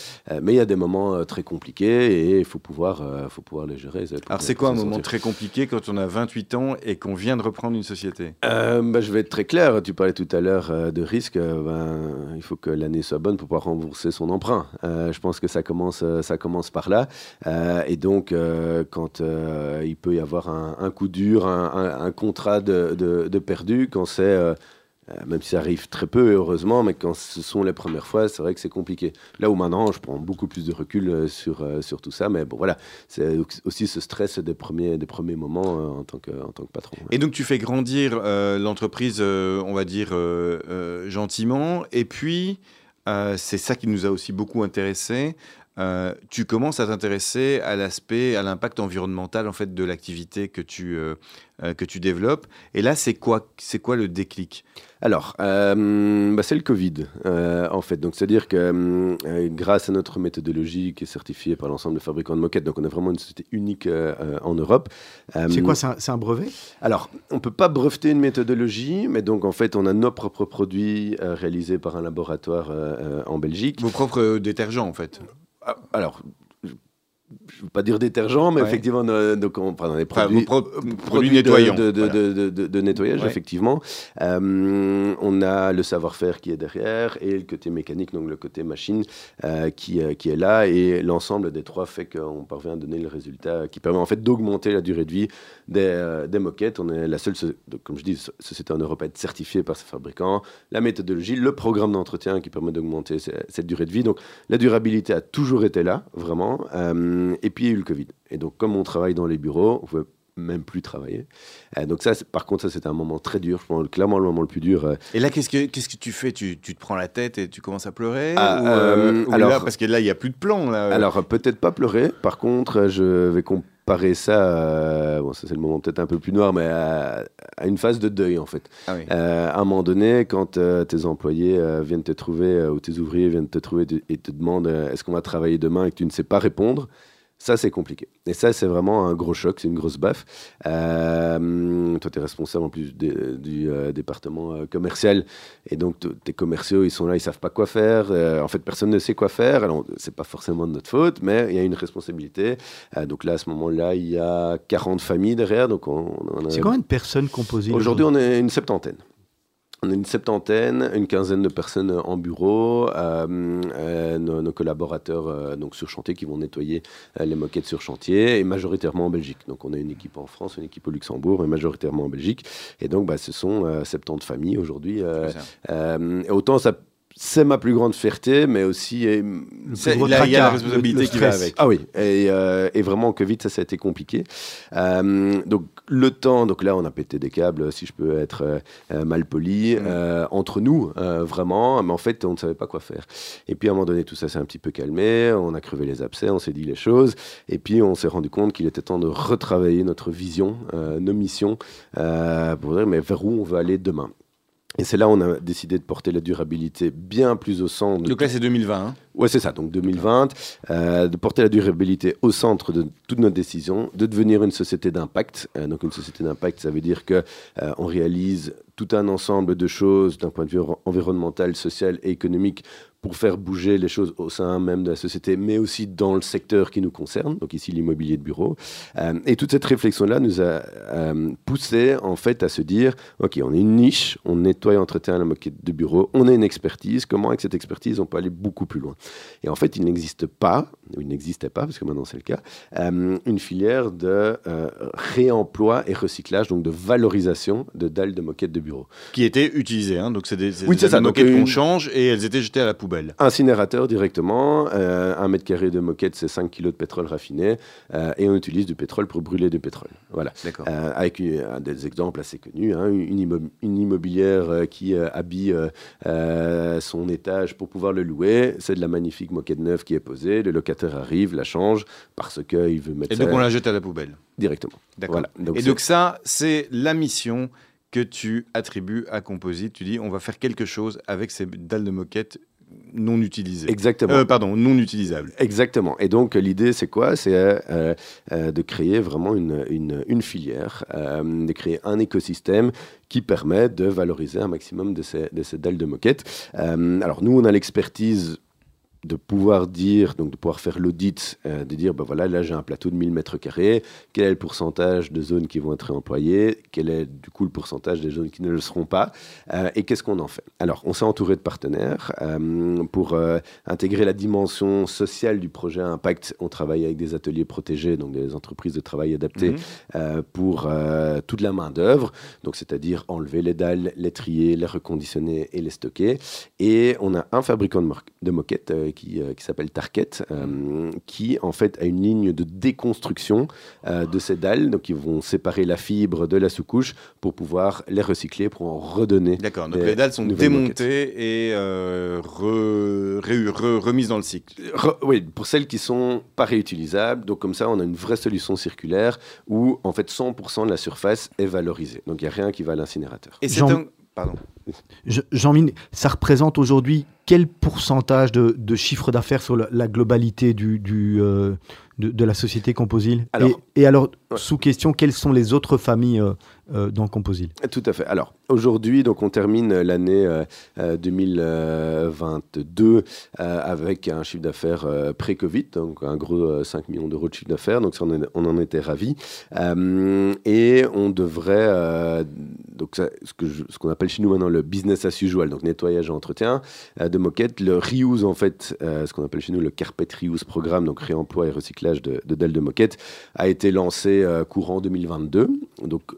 Mais il y a des moments très compliqués et il faut pouvoir, faut pouvoir les gérer. Alors c'est quoi un moment très compliqué quand on a 28 ans et qu'on vient de reprendre une société? Bah, je vais être très clair. Tu parlais tout à l'heure de risque. ben, il faut que l'année soit bonne pour pouvoir rembourser son emprunt. Je pense que ça commence, euh, ça commence par là. Euh, et donc, euh, quand il peut y avoir un, coup dur, un, contrat de, perdu, quand c'est, même si ça arrive très peu, heureusement, mais quand ce sont les premières fois, c'est vrai que c'est compliqué. Là où maintenant, je prends beaucoup plus de recul sur, sur tout ça. Mais bon, voilà, c'est aussi ce stress des premiers, des premiers moments en, tant que, en tant que patron. Et donc tu fais grandir l'entreprise, on va dire, gentiment. Et puis, c'est ça qui nous a aussi beaucoup intéressés. Euh, tu commences à t'intéresser à l'aspect, à l'impact environnemental en fait de l'activité que tu euh, euh, que tu développes. Et là, c'est quoi, c'est quoi le déclic? Alors, euh, bah, c'est le Covid, euh, en fait. Donc, c'est-à-dire que euh, grâce à notre méthodologie qui est certifiée par l'ensemble des fabricants de moquettes, donc on est vraiment une société unique en Europe. Euh, C'est quoi C'est un, c'est un brevet? Alors, on peut pas breveter une méthodologie, mais donc en fait, on a nos propres produits euh, réalisés par un laboratoire en Belgique. Vos propres détergents en fait. Ah, Alors, je ne veux pas dire détergent, mais Ouais. effectivement, donc on des produits, euh, produits de- nettoyants, de, de, voilà. de- nettoyage, Ouais. effectivement. Euh, on a le savoir-faire qui est derrière et le côté mécanique, donc le côté machine euh, qui, euh, qui est là. Et l'ensemble des trois fait qu'on parvient à donner le résultat qui permet en fait d'augmenter la durée de vie des, des moquettes. On est la seule, donc, comme je dis, so- société en Europe à être certifiée par ses fabricants. La méthodologie, le programme d'entretien qui permet d'augmenter ce- cette durée de vie. Donc la durabilité a toujours été là, vraiment. Et puis il y a eu le Covid. Et donc comme on travaille dans les bureaux, on pouvait même plus travailler. Euh, donc ça, par contre, ça c'était un moment très dur. Je pense clairement le moment le plus dur. euh, Et là, qu'est-ce que qu'est-ce que tu fais? Tu, tu te prends la tête et tu commences à pleurer? Ah, ou, euh, ou alors- là, parce que là, il y a plus de plan là. Alors, peut-être pas pleurer. Par contre, je vais comparer ça, bon, ça c'est le moment peut-être un peu plus noir, mais à, à une phase de deuil en fait. Ah oui. À un moment donné, quand tes employés viennent te trouver, ou tes ouvriers viennent te trouver et te demandent est-ce qu'on va travailler demain et que tu ne sais pas répondre, ça c'est compliqué. Et ça c'est vraiment un gros choc, c'est une grosse baffe. Euh, toi tu es responsable en plus du euh, département euh, commercial et donc tes commerciaux ils sont là, ils savent pas quoi faire. En fait personne ne sait quoi faire. Alors c'est pas forcément de notre faute, mais il y a une responsabilité. Donc là à ce moment-là il y a 40 familles derrière, donc on, on a- C'est combien de personnes composées Aujourd'hui, on est une septantaine. On est une septantaine, une quinzaine de personnes en bureau, euh, euh, nos, nos collaborateurs euh, donc sur chantier qui vont nettoyer euh, les moquettes sur chantier, et majoritairement en Belgique. Donc on a une équipe en France, une équipe au Luxembourg, et majoritairement en Belgique. Et donc bah, ce sont euh, 70 familles aujourd'hui. euh, euh, autant ça, c'est ma plus grande fierté, mais aussi il y a la responsabilité qui va avec. Ah oui, et, euh, et, vraiment Covid, ça, ça a été compliqué. Euh, donc le temps, donc là, on a pété des câbles, si je peux être euh, mal poli, mm. entre nous, vraiment, mais en fait, on ne savait pas quoi faire. Et puis à un moment donné, tout ça s'est un petit peu calmé, on a crevé les abcès, on s'est dit les choses, et puis on s'est rendu compte qu'il était temps de retravailler notre vision, nos missions, pour dire mais vers où on veut aller demain. Et c'est là où on a décidé de porter la durabilité bien plus au centre. Donc là, c'est 2020. Hein oui, c'est ça, donc 2020, euh, de porter la durabilité au centre de toutes nos décisions, de devenir une société d'impact. Euh, donc une société d'impact, ça veut dire qu'on euh, on réalise tout un ensemble de choses d'un point de vue environnemental, social et économique pour faire bouger les choses au sein même de la société, mais aussi dans le secteur qui nous concerne, donc ici l'immobilier de bureau. Euh, et toute cette réflexion-là nous a euh, poussé en fait à se dire, ok, on est une niche, on nettoie et entretient la moquette de bureau, on a une expertise, comment avec cette expertise on peut aller beaucoup plus loin? Et en fait, il n'existe pas, ou il n'existait pas, parce que maintenant c'est le cas, euh, une filière de réemploi et recyclage, donc de valorisation de dalles de moquette de bureau. Qui étaient utilisées, hein, donc c'est des, oui, des moquettes qu'on change et elles étaient jetées à la poubelle. Incinérateur directement, euh, un mètre carré de moquette, c'est 5 kg de pétrole raffiné, euh, et on utilise du pétrole pour brûler du pétrole. Voilà. Euh, avec des exemples assez connus, hein, une, immobilière qui habille son étage pour pouvoir le louer, c'est de la magnifique moquette neuve qui est posée, le locataire arrive, la change, parce qu'il veut mettre... Et donc on la jette à la poubelle Directement. D'accord. et donc ça, c'est la mission que tu attribues à Composite. Tu dis, on va faire quelque chose avec ces dalles de moquette non utilisé. Exactement. Euh, pardon, non utilisable. Exactement. Et donc l'idée, c'est quoi? C'est euh, euh, de créer vraiment une, une, filière, de créer un écosystème qui permet de valoriser un maximum de ces, de ces dalles de moquette. alors nous, on a l'expertise de pouvoir dire, donc de pouvoir faire l'audit, euh, de dire, ben voilà, là j'ai un plateau de 1000 mètres carrés, quel est le pourcentage de zones qui vont être réemployées, quel est du coup le pourcentage des zones qui ne le seront pas, euh, et qu'est-ce qu'on en fait? Alors, on s'est entouré de partenaires euh, pour intégrer la dimension sociale du projet Impact. On travaille avec des ateliers protégés, donc des entreprises de travail adaptées mhm. pour toute la main d'œuvre, donc c'est-à-dire enlever les dalles, les trier, les reconditionner et les stocker. Et on a un fabricant de, de moquettes euh, qui, s'appelle Tarket, euh, qui en fait a une ligne de déconstruction euh, de ces dalles. Donc ils vont séparer la fibre de la sous-couche pour pouvoir les recycler, pour en redonner. D'accord, donc les dalles sont démontées et remises dans le cycle. oui, pour celles qui sont pas réutilisables. Donc comme ça, on a une vraie solution circulaire où en fait 100% de la surface est valorisée. Donc il n'y a rien qui va à l'incinérateur. Et c'est un... Pardon. Jean-Mine, ça représente aujourd'hui quel pourcentage de, chiffre d'affaires sur la, globalité du, euh, de, la société Composil et, alors, sous question, quelles sont les autres familles euh, euh, dans Composil Tout à fait. Alors, aujourd'hui, on termine l'année 2022 avec un chiffre d'affaires pré-Covid, donc un gros 5 millions d'euros de chiffre d'affaires, donc on, en était ravis. et on devrait, donc ce qu'on appelle chez nous maintenant le business as usual, donc nettoyage et entretien de moquettes, le reuse en fait, ce qu'on appelle chez nous le carpet reuse programme, donc réemploi et recyclage de, de dalles de moquette, a été lancé courant 2022. Donc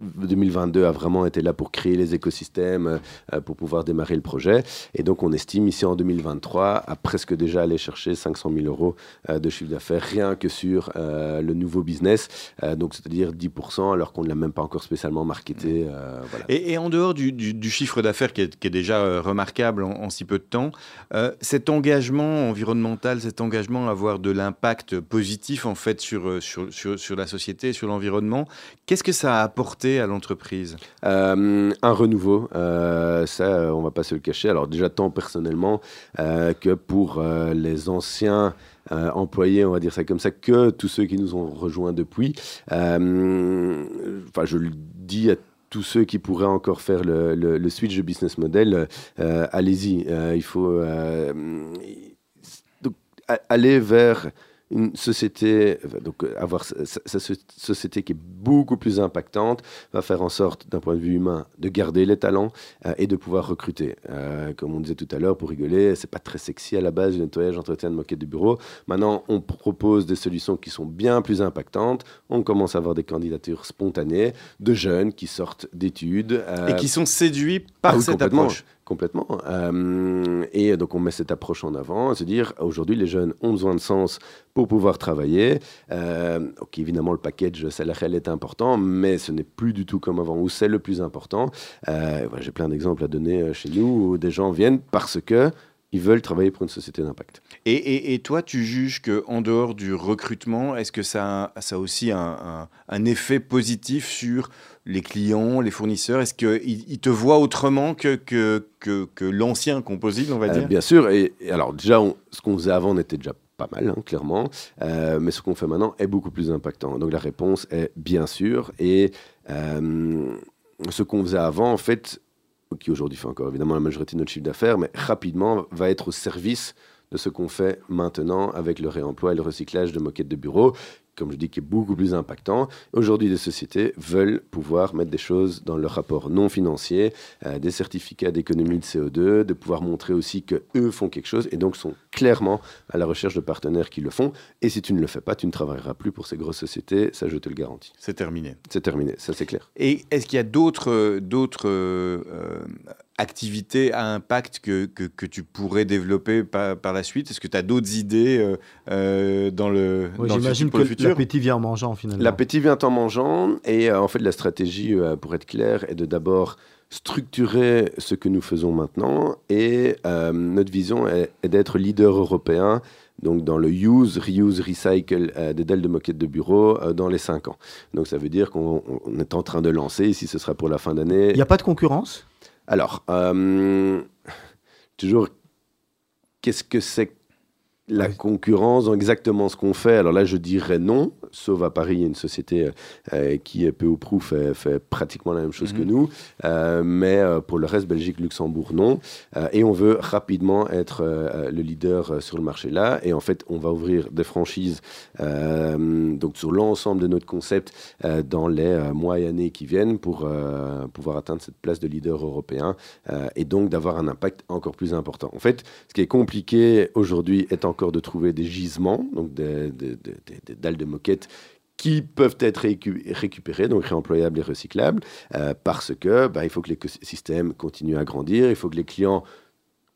2022 a vraiment été là pour créer les écosystèmes, euh, pour pouvoir démarrer le projet. Et donc, on estime ici en 2023 à presque déjà aller chercher 500 000 euros euh, de chiffre d'affaires rien que sur euh, le nouveau business. donc, c'est-à-dire 10%, alors qu'on ne l'a même pas encore spécialement marketé. Voilà. Et, en dehors du, du, chiffre d'affaires qui, qui est, déjà remarquable en, si peu de temps, cet engagement environnemental, cet engagement à avoir de l'impact positif en fait sur, sur, sur, sur la société, sur l'environnement, qu'est-ce que ça a apporté à l'entreprise euh, Un renouveau, euh, ça, on va pas se le cacher. Alors déjà tant personnellement euh, que pour les anciens. employés, on va dire ça comme ça, que tous ceux qui nous ont rejoints depuis. Enfin, je le dis à tous ceux qui pourraient encore faire le, switch de business model, allez-y. il faut aller vers une société, donc euh, avoir sa, société qui est beaucoup plus impactante, va faire en sorte, d'un point de vue humain, de garder les talents euh, et de pouvoir recruter. Euh, comme on disait tout à l'heure, pour rigoler, c'est pas très sexy à la base, le nettoyage, entretien de moquette de bureau. Maintenant, on propose des solutions qui sont bien plus impactantes. On commence à avoir des candidatures spontanées de jeunes qui sortent d'études. et qui sont séduits par ah cette approche Complètement. Euh, et donc on met cette approche en avant, se dire aujourd'hui les jeunes ont besoin de sens pour pouvoir travailler. Euh, évidemment le package salarial est important, mais ce n'est plus du tout comme avant où c'est le plus important. Euh, J'ai plein d'exemples à donner euh, chez nous où des gens viennent parce que ils veulent travailler pour une société d'impact. Et, et, et, toi, tu juges qu'en dehors du recrutement, est-ce que ça a, ça a aussi un, un, un, effet positif sur les clients, les fournisseurs? Est-ce qu'ils ils te voient autrement que, que, que, que l'ancien composite, on va dire? euh, Bien sûr. Et, et alors déjà, on, ce qu'on faisait avant n'était déjà pas mal, hein, clairement. Euh, mais ce qu'on fait maintenant est beaucoup plus impactant. Donc la réponse est bien sûr. Et euh, ce qu'on faisait avant, en fait, qui aujourd'hui fait encore évidemment la majorité de notre chiffre d'affaires, mais rapidement va être au service de ce qu'on fait maintenant avec le réemploi et le recyclage de moquettes de bureau, comme je dis, qui est beaucoup plus impactant. Aujourd'hui, des sociétés veulent pouvoir mettre des choses dans leur rapport non financier, euh, des certificats d'économie de CO2, de pouvoir montrer aussi qu'eux font quelque chose et donc sont clairement à la recherche de partenaires qui le font. Et si tu ne le fais pas, tu ne travailleras plus pour ces grosses sociétés, ça je te le garantis. C'est terminé. C'est terminé, ça c'est clair. Et est-ce qu'il y a d'autres d'autres euh, activités à impact que, que, que, tu pourrais développer par, par la suite? Est-ce que tu as d'autres idées euh, euh, dans le, ouais, dans J'imagine que l'appétit vient en mangeant finalement. L'appétit vient en mangeant et euh, en fait la stratégie, euh, pour être clair, est de d'abord structurer ce que nous faisons maintenant et euh, notre vision est, est d'être leader européen donc dans le use, reuse, recycle euh, des dalles de moquette de bureau euh, dans les 5 ans. Donc ça veut dire qu'on est en train de lancer, ici ce sera pour la fin d'année. Il n'y a pas de concurrence? Alors, euh, toujours, qu'est-ce que c'est la concurrence dans exactement ce qu'on fait Alors là, je dirais non, sauf à Paris, il y a une société euh, qui, peu ou prou, fait, fait, pratiquement la même chose que nous. Euh, mais euh, pour le reste, Belgique, Luxembourg, non. Et on veut rapidement être le leader sur le marché là. Et en fait, on va ouvrir des franchises donc sur l'ensemble de notre concept dans les mois et années qui viennent pour pouvoir atteindre cette place de leader européen et donc d'avoir un impact encore plus important. En fait, ce qui est compliqué aujourd'hui est encore de trouver des gisements, donc des, des, des, des dalles de moquette qui peuvent être récu récupérés, donc réemployables et recyclables, euh, parce que bah, il faut que l'écosystème continue à grandir, il faut que les clients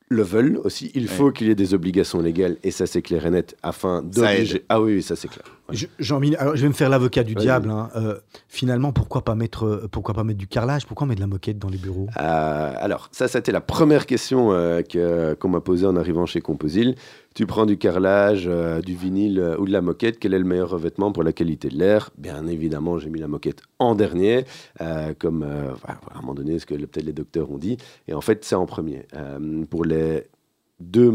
le veulent aussi. Il faut qu'il y ait des obligations légales, et ça c'est clair et net, afin d'obliger. Ah oui, oui, ça c'est clair. Je, Jean alors, je vais me faire l'avocat du diable. Hein. Euh, finalement, pourquoi pas, mettre, pourquoi pas mettre du carrelage? Pourquoi mettre de la moquette dans les bureaux? Euh, Alors, ça, c'était la première question euh, qu'on qu m'a posée en arrivant chez Composil. Tu prends du carrelage, euh, du vinyle euh, ou de la moquette, quel est le meilleur revêtement pour la qualité de l'air? Bien évidemment, j'ai mis la moquette en dernier, euh, comme à un moment donné, ce que peut-être les docteurs ont dit. Et en fait, c'est en premier. pour les deux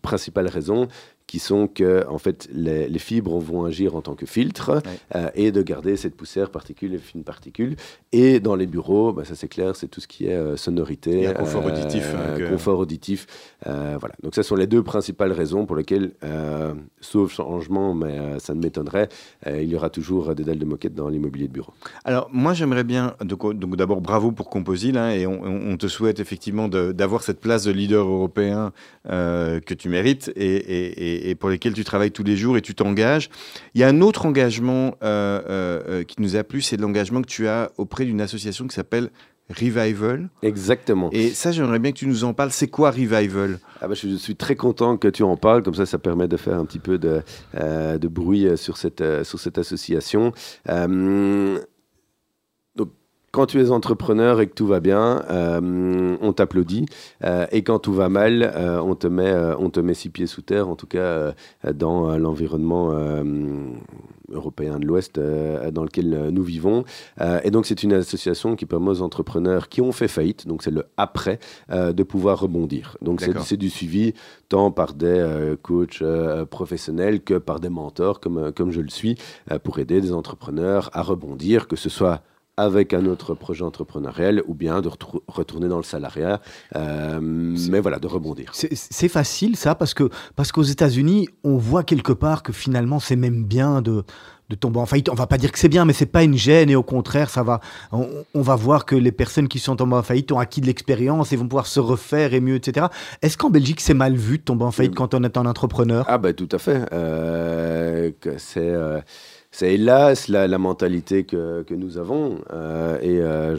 principales raisons, qui sont que en fait les, les, fibres vont agir en tant que filtre ouais. euh, et de garder cette poussière particule et fine particule. Et dans les bureaux bah, ça c'est clair c'est tout ce qui est euh, sonorité et confort auditif euh, que... confort auditif voilà. Donc ce sont les deux principales raisons pour lesquelles sauf changement mais ça ne m'étonnerait il y aura toujours des dalles de moquette dans l'immobilier de bureau. Alors moi j'aimerais bien donc, d'abord bravo pour Composil hein, et on, on, te souhaite effectivement d'avoir cette place de leader européen que tu mérites et, et, et et, pour lesquels tu travailles tous les jours et tu t'engages. Il y a un autre engagement euh, euh, qui nous a plu, c'est l'engagement que tu as auprès d'une association qui s'appelle Revival. Exactement. Et ça, j'aimerais bien que tu nous en parles. C'est quoi Revival? Ah bah, Je suis très content que tu en parles. Comme ça, ça permet de faire un petit peu de, euh, de bruit sur cette, sur cette association. Euh, quand tu es entrepreneur et que tout va bien, euh, on t'applaudit. Euh, et quand tout va mal, euh, on, te met, on te met six pieds sous terre, en tout cas dans l'environnement européen de l'Ouest dans lequel nous vivons. et donc, c'est une association qui permet aux entrepreneurs qui ont fait faillite, donc c'est le après, de pouvoir rebondir. Donc, c'est du suivi tant par des coachs professionnels que par des mentors, comme, comme je le suis, pour aider des entrepreneurs à rebondir, que ce soit avec un autre projet entrepreneurial ou bien de retourner dans le salariat, euh, mais voilà, de rebondir. C'est facile ça parce que parce qu'aux États-Unis, on voit quelque part que finalement c'est même bien de de tomber en faillite. On va pas dire que c'est bien, mais c'est pas une gêne et au contraire, ça va. On, on, va voir que les personnes qui sont tombées en faillite ont acquis de l'expérience et vont pouvoir se refaire et mieux, etc. Est-ce qu'en Belgique c'est mal vu de tomber en faillite quand on est un entrepreneur? Ah ben tout à fait. Euh, c'est euh, c'est hélas la, mentalité que, que nous avons euh, et euh,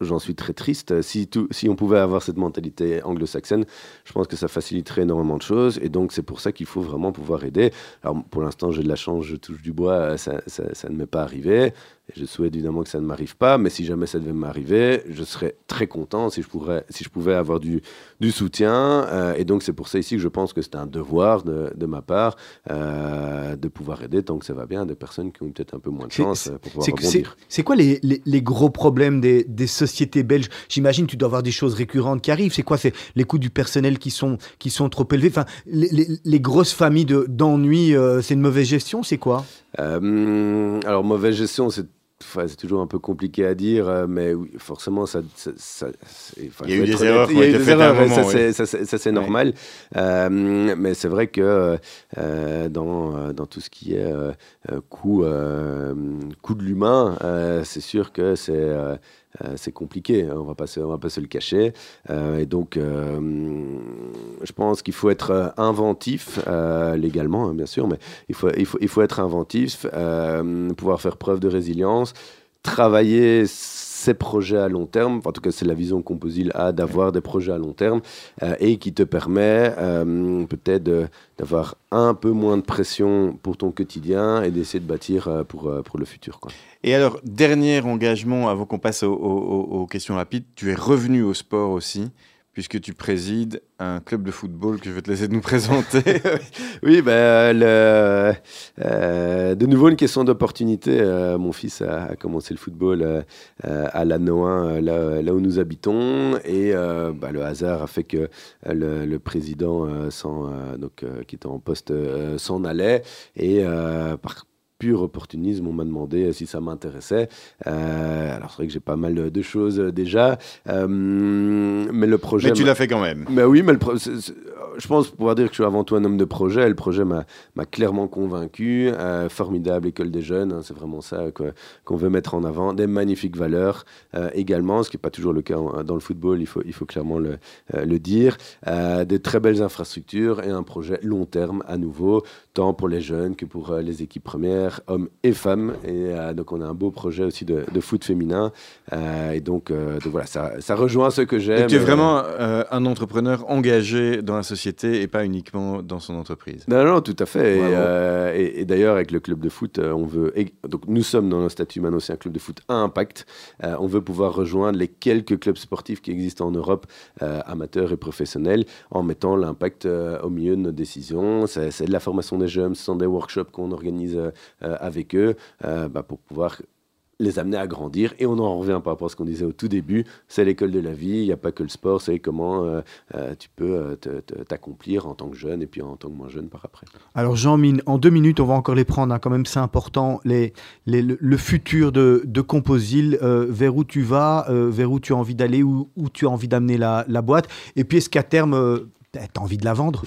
j'en suis très triste. Si, si on pouvait avoir cette mentalité anglo-saxonne, je pense que ça faciliterait énormément de choses et donc c'est pour ça qu'il faut vraiment pouvoir aider. Alors pour l'instant j'ai de la chance, je touche du bois, ça ne m'est pas arrivé. Je souhaite évidemment que ça ne m'arrive pas, mais si jamais ça devait m'arriver, je serais très content si je, pourrais, si je pouvais avoir du, du soutien. Euh, et donc c'est pour ça ici que je pense que c'est un devoir de, de ma part euh, de pouvoir aider tant que ça va bien des personnes qui ont peut-être un peu moins de chance euh, pour pouvoir rebondir. C'est quoi les, les, les, gros problèmes des, des sociétés belges? J'imagine tu dois avoir des choses récurrentes qui arrivent. C'est quoi? C'est les coûts du personnel qui sont, qui sont trop élevés enfin, les, les grosses familles d'ennui, c'est une mauvaise gestion C'est quoi? Alors mauvaise gestion, c'est c'est toujours un peu compliqué à dire, euh, mais oui, forcément, ça, ça, ça il y a eu des erreurs moment. Ça, c'est normal. Euh, mais c'est vrai que euh, dans, dans tout ce qui est coût, coût de l'humain, c'est sûr que c'est euh, c'est compliqué, hein, on va pas se, va pas se le cacher. Euh, et donc, euh, je pense qu'il faut être inventif légalement, hein, bien sûr, mais il faut, il faut être inventif, pouvoir faire preuve de résilience, travailler ces projets à long terme, en tout cas c'est la vision Composil a d'avoir des projets à long terme euh, et qui te permet euh, peut-être d'avoir un peu moins de pression pour ton quotidien et d'essayer de bâtir euh, pour, pour le futur. Et alors, dernier engagement avant qu'on passe aux questions rapides, tu es revenu au sport aussi puisque tu présides un club de football que je vais te laisser nous présenter. oui, ben, le, euh, de nouveau une question d'opportunité. Euh, mon fils a, commencé le football euh, à la 1, là, où nous habitons, et bah, le hasard a fait que le, le président donc, qui était en poste s'en allait, et par pur opportunisme, on m'a demandé si ça m'intéressait. Euh, alors c'est vrai que j'ai pas mal de choses déjà, euh, mais le projet. Mais tu l'as fait quand même. Mais oui, mais le je pense pouvoir dire que je suis avant tout un homme de projet. Le projet m'a clairement convaincu. Euh, formidable école des jeunes, hein, c'est vraiment ça qu'on veut mettre en avant. Des magnifiques valeurs également, ce qui n'est pas toujours le cas dans le football, il faut, il faut clairement le, le dire. des très belles infrastructures et un projet long terme à nouveau, tant pour les jeunes que pour les équipes premières hommes et femmes. Et euh, donc, on a un beau projet aussi de, foot féminin. Euh, et donc, euh, donc, voilà, ça, ça, rejoint ce que j'aime. Tu es vraiment un entrepreneur engagé dans la société et pas uniquement dans son entreprise. Non, non, tout à fait. Et, et, d'ailleurs, avec le club de foot, on veut. Donc, nous sommes dans nos statuts maintenant aussi un club de foot à impact. on veut pouvoir rejoindre les quelques clubs sportifs qui existent en Europe, amateurs et professionnels, en mettant l'impact au milieu de nos décisions. C'est de la formation des jeunes, ce sont des workshops qu'on organise avec eux euh, bah, pour pouvoir les amener à grandir. Et on en revient par rapport à ce qu'on disait au tout début, c'est l'école de la vie, il n'y a pas que le sport, c'est comment euh, tu peux t'accomplir en tant que jeune et puis en tant que moins jeune par après. Alors Jean-Mine, en deux minutes, on va encore les prendre, hein, quand même c'est important, les, les, le, futur de, de Composil, vers où tu vas, vers où tu as envie d'aller, où, où, tu as envie d'amener la, la, boîte, et puis est-ce qu'à terme, tu as envie de la vendre?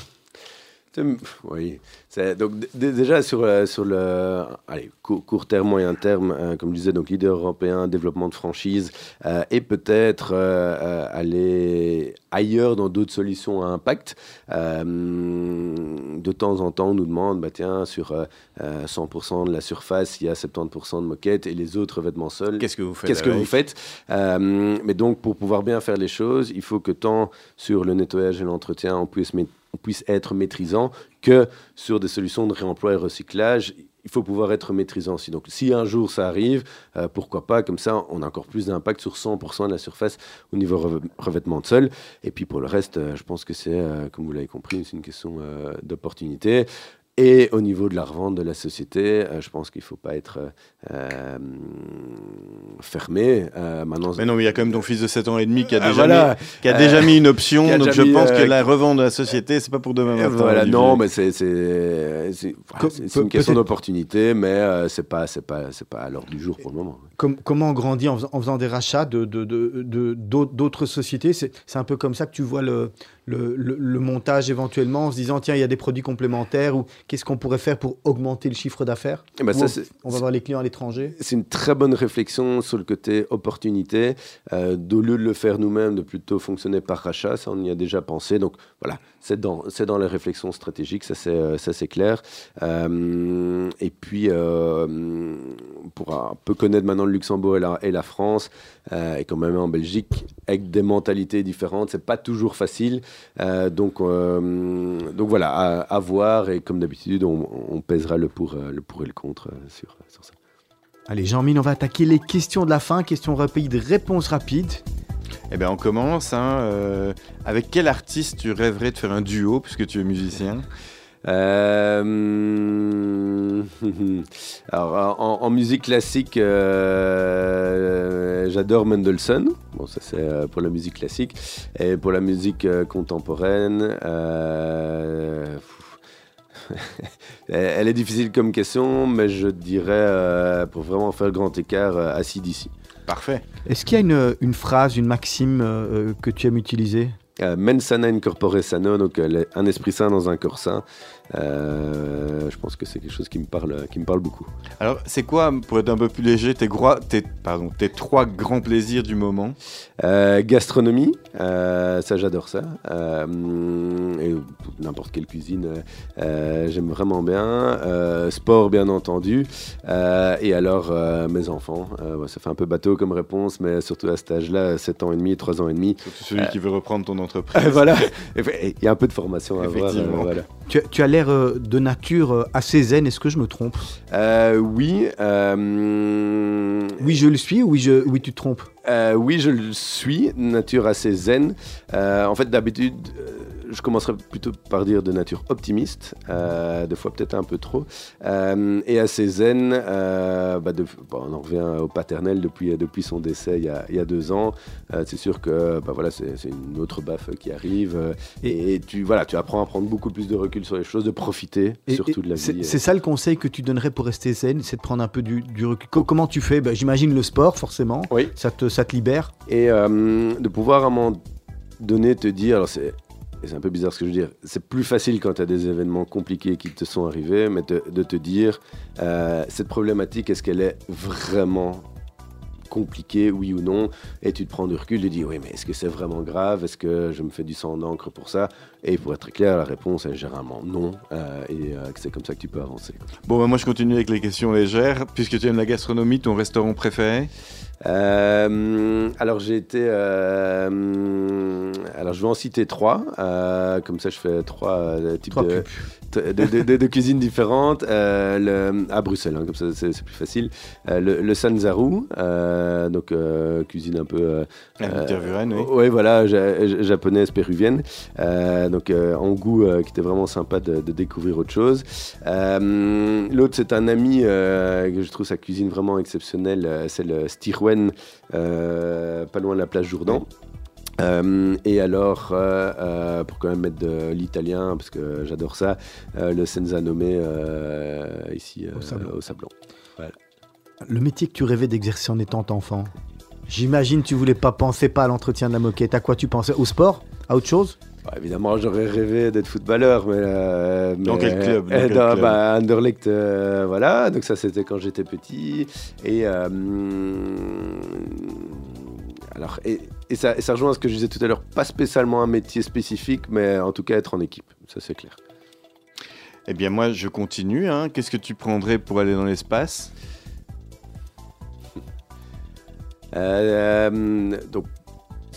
Oui. Donc, déjà, sur, euh, sur le allez, court, terme, moyen terme, euh, comme je disais, donc leader européen, développement de franchise, euh, et peut-être aller ailleurs dans d'autres solutions à impact. de temps en temps, on nous demande, bah, tiens, sur 100% de la surface, il y a 70% de moquette et les autres vêtements seuls. Qu'est-ce que vous faites Qu'est-ce que vous faites? Mais donc, pour pouvoir bien faire les choses, il faut que tant sur le nettoyage et l'entretien, on puisse mettre puisse être maîtrisant que sur des solutions de réemploi et recyclage. Il faut pouvoir être maîtrisant aussi. Donc, si un jour ça arrive, euh, pourquoi pas Comme ça, on a encore plus d'impact sur 100% de la surface au niveau revêtement de sol. Et puis pour le reste, euh, je pense que c'est, euh, comme vous l'avez compris, c'est une question d'opportunité. Et au niveau de la revente de la société, euh, je pense qu'il ne faut pas être euh, fermé. Euh, maintenant, mais non, mais il y a quand même ton fils de 7 ans et demi qui a ah, déjà, mis, qui a déjà mis une option. Donc je pense que la revente de la société, c'est pas pour demain matin. Voilà, non, mais c'est une question d'opportunité, mais c'est pas, pas, pas à l'ordre du jour pour le moment. comment on grandit en, faisant des rachats d'autres de, de, de, sociétés? C'est un peu comme ça que tu vois le, le, le, montage éventuellement en se disant tiens, il y a des produits complémentaires ou qu'est-ce qu'on pourrait faire pour augmenter le chiffre d'affaires eh ben on, va voir les clients à l'étranger C'est une très bonne réflexion sur le côté opportunité. Euh, D'au lieu de le faire nous-mêmes, de plutôt fonctionner par rachat, ça on y a déjà pensé. Donc voilà, c'est dans, les réflexions stratégiques, ça c'est euh, clair. Euh, et puis, euh, pour un peu connaître maintenant le Luxembourg et la, France, euh, et quand même en Belgique, avec des mentalités différentes, c'est pas toujours facile. donc, voilà, à, voir. Et comme d'habitude, on, pèsera le pour, et le contre sur, sur ça. Allez, Jean-Mine, on va attaquer les questions de la fin. Questions rapides, réponses rapides. Eh bien, on commence. Hein, avec quel artiste tu rêverais de faire un duo, puisque tu es musicien euh, alors, en, musique classique, euh, j'adore Mendelssohn. Bon, ça c'est euh, pour la musique classique. Et pour la musique contemporaine, elle est difficile comme question, mais je dirais, pour vraiment faire le grand écart, assis d'ici. Parfait. Est-ce qu'il y a une, une, phrase, une maxime que tu aimes utiliser? Mensana in corpore sano, donc un esprit sain dans un corps sain. Euh, je pense que c'est quelque chose qui me parle, qui me parle beaucoup. Alors, c'est quoi, pour être un peu plus léger, tes, tes, pardon, tes trois grands plaisirs du moment? Euh, Gastronomie, euh, ça j'adore ça. et n'importe quelle cuisine, j'aime vraiment bien. sport, bien entendu. et alors, mes enfants. ça fait un peu bateau comme réponse, mais surtout à cet âge-là, 7 ans et demi, 3 ans et demi. Surtout celui qui veut reprendre ton entreprise. voilà, il y a un peu de formation à avoir. voilà. Tu, tu as euh, de nature euh, assez zen, est-ce que je me trompe? Euh, Oui. Oui, je le suis ou oui, je... oui tu te trompes? Oui, je le suis, nature assez zen. en fait, d'habitude je commencerai plutôt par dire de nature optimiste, euh, des fois peut-être un peu trop, euh, et assez zen. Euh, bah, on en revient au paternel depuis, depuis son décès il y a, il y a deux ans. c'est sûr que bah, voilà, c'est une autre baffe qui arrive, et, tu, voilà, tu apprends à prendre beaucoup plus de recul sur les choses, de profiter surtout de la vie. C'est ça le conseil que tu donnerais pour rester zen, c'est de prendre un peu du, du recul. Comment tu fais? Bah, J'imagine le sport, forcément. Oui. Ça te, ça te libère. Et de pouvoir à un moment donné te dire, alors c'est c'est un peu bizarre ce que je veux dire, c'est plus facile quand tu as des événements compliqués qui te sont arrivés, mais de te dire, euh, cette problématique, est-ce qu'elle est vraiment compliquée, oui ou non? Et tu te prends du recul et dis, oui, mais est-ce que c'est vraiment grave? Est-ce que je me fais du sang d'encre pour ça? Et pour être clair, la réponse est généralement non, euh, et euh, c'est comme ça que tu peux avancer. Bon, bah, moi je continue avec les questions légères. Puisque tu aimes la gastronomie, ton restaurant préféré? Euh, alors j'ai été, euh, alors je vais en citer trois, euh, comme ça je fais trois types de, de, cuisines différentes. Le, à Bruxelles, hein, comme ça c'est plus facile. le, le Sanzaru, donc cuisine un peu. oui. Oui, voilà, japonaise, péruvienne. donc en goût qui était vraiment sympa de, découvrir autre chose. L'autre c'est un ami que je trouve sa cuisine vraiment exceptionnelle, c'est le Stirwe euh, pas loin de la place Jourdan. Euh, et alors, euh, pour quand même mettre de l'italien, parce que j'adore ça, le Senza nommé ici au Sablon. Le métier que tu rêvais d'exercer en étant enfant, j'imagine tu voulais pas penser pas à l'entretien de la moquette. À quoi tu pensais? Au sport? À autre chose? Bah, évidemment, j'aurais rêvé d'être footballeur, mais, dans quel club, dans bah, Anderlecht, voilà. Donc ça, c'était quand j'étais petit. Et alors, et, ça, ça, rejoint ce que je disais tout à l'heure, pas spécialement un métier spécifique, mais en tout cas être en équipe, ça c'est clair. Eh bien moi je continue, hein. qu'est-ce que tu prendrais pour aller dans l'espace? Euh, Donc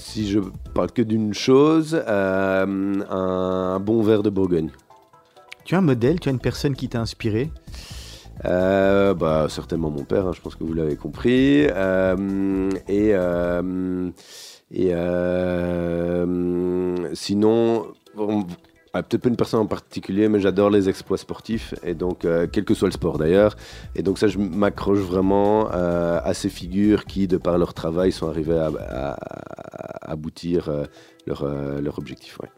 si je parle que d'une chose, euh, un bon verre de Bourgogne. Tu as un modèle, tu as une personne qui t'a inspiré? Euh, bah, certainement mon père, hein, je pense que vous l'avez compris. Euh, et et sinon, peut-être pas une personne en particulier, mais j'adore les exploits sportifs, et donc, quel que soit le sport d'ailleurs. Et donc, ça, je m'accroche vraiment à ces figures qui, de par leur travail, sont arrivées à, aboutir leur, leur objectif. Ouais.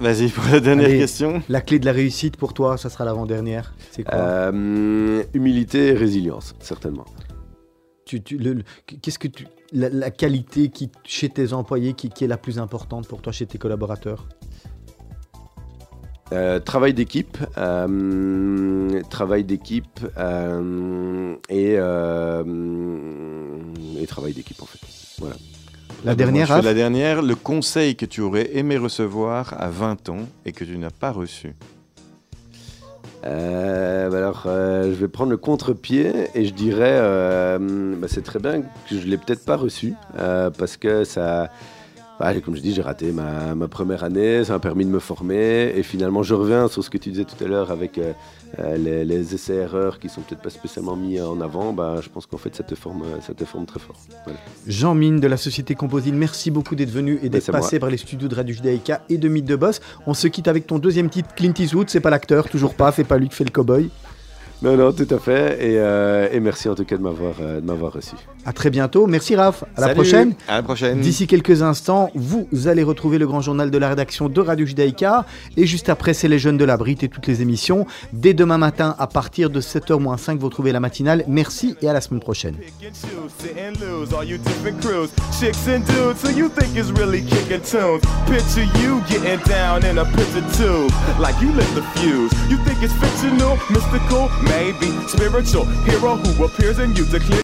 Vas-y, pour la dernière question. La clé de la réussite pour toi, ça sera l'avant-dernière. C'est quoi euh, Humilité et résilience, certainement. tu, tu- le- le- qu'est-ce que tu, la, la qualité qui, chez tes employés qui, qui est la plus importante pour toi, chez tes collaborateurs? Euh, travail d'équipe, euh, travail d'équipe euh, et, euh, et travail d'équipe en fait. Voilà. La dernière, la dernière, le conseil que tu aurais aimé recevoir à 20 ans et que tu n'as pas reçu. Euh, bah alors, euh, je vais prendre le contre-pied et je dirais, euh, bah, c'est très bien que je l'ai peut-être pas reçu euh, parce que ça, bah, comme je dis, j'ai raté ma, ma première année, ça m'a permis de me former et finalement, je reviens sur ce que tu disais tout à l'heure avec euh, euh, les, les essais-erreurs qui sont peut-être pas spécialement mis en avant. Bah, je pense qu'en fait, ça te forme, ça te forme très fort. Voilà. Jean Mine de la société Composite, merci beaucoup d'être venu et d'être c'est passé moi. par les studios de Radio Judaïka et de Mythe de Boss. On se quitte avec ton deuxième titre, Clint Eastwood. C'est pas l'acteur, toujours pas, c'est pas lui qui fait le cowboy. Non, non, tout à fait. Et, euh, et merci en tout cas de m'avoir, euh, de m'avoir reçu. À très bientôt. Merci Raph. À la prochaine. À la prochaine. D'ici quelques instants, vous allez retrouver le grand journal de la rédaction de Radio Judaïka. Et juste après, c'est les jeunes de la Brite et toutes les émissions. Dès demain matin, à partir de 7h-5, vous retrouvez la matinale. Merci et à la semaine prochaine. may spiritual hero who appears in you to clear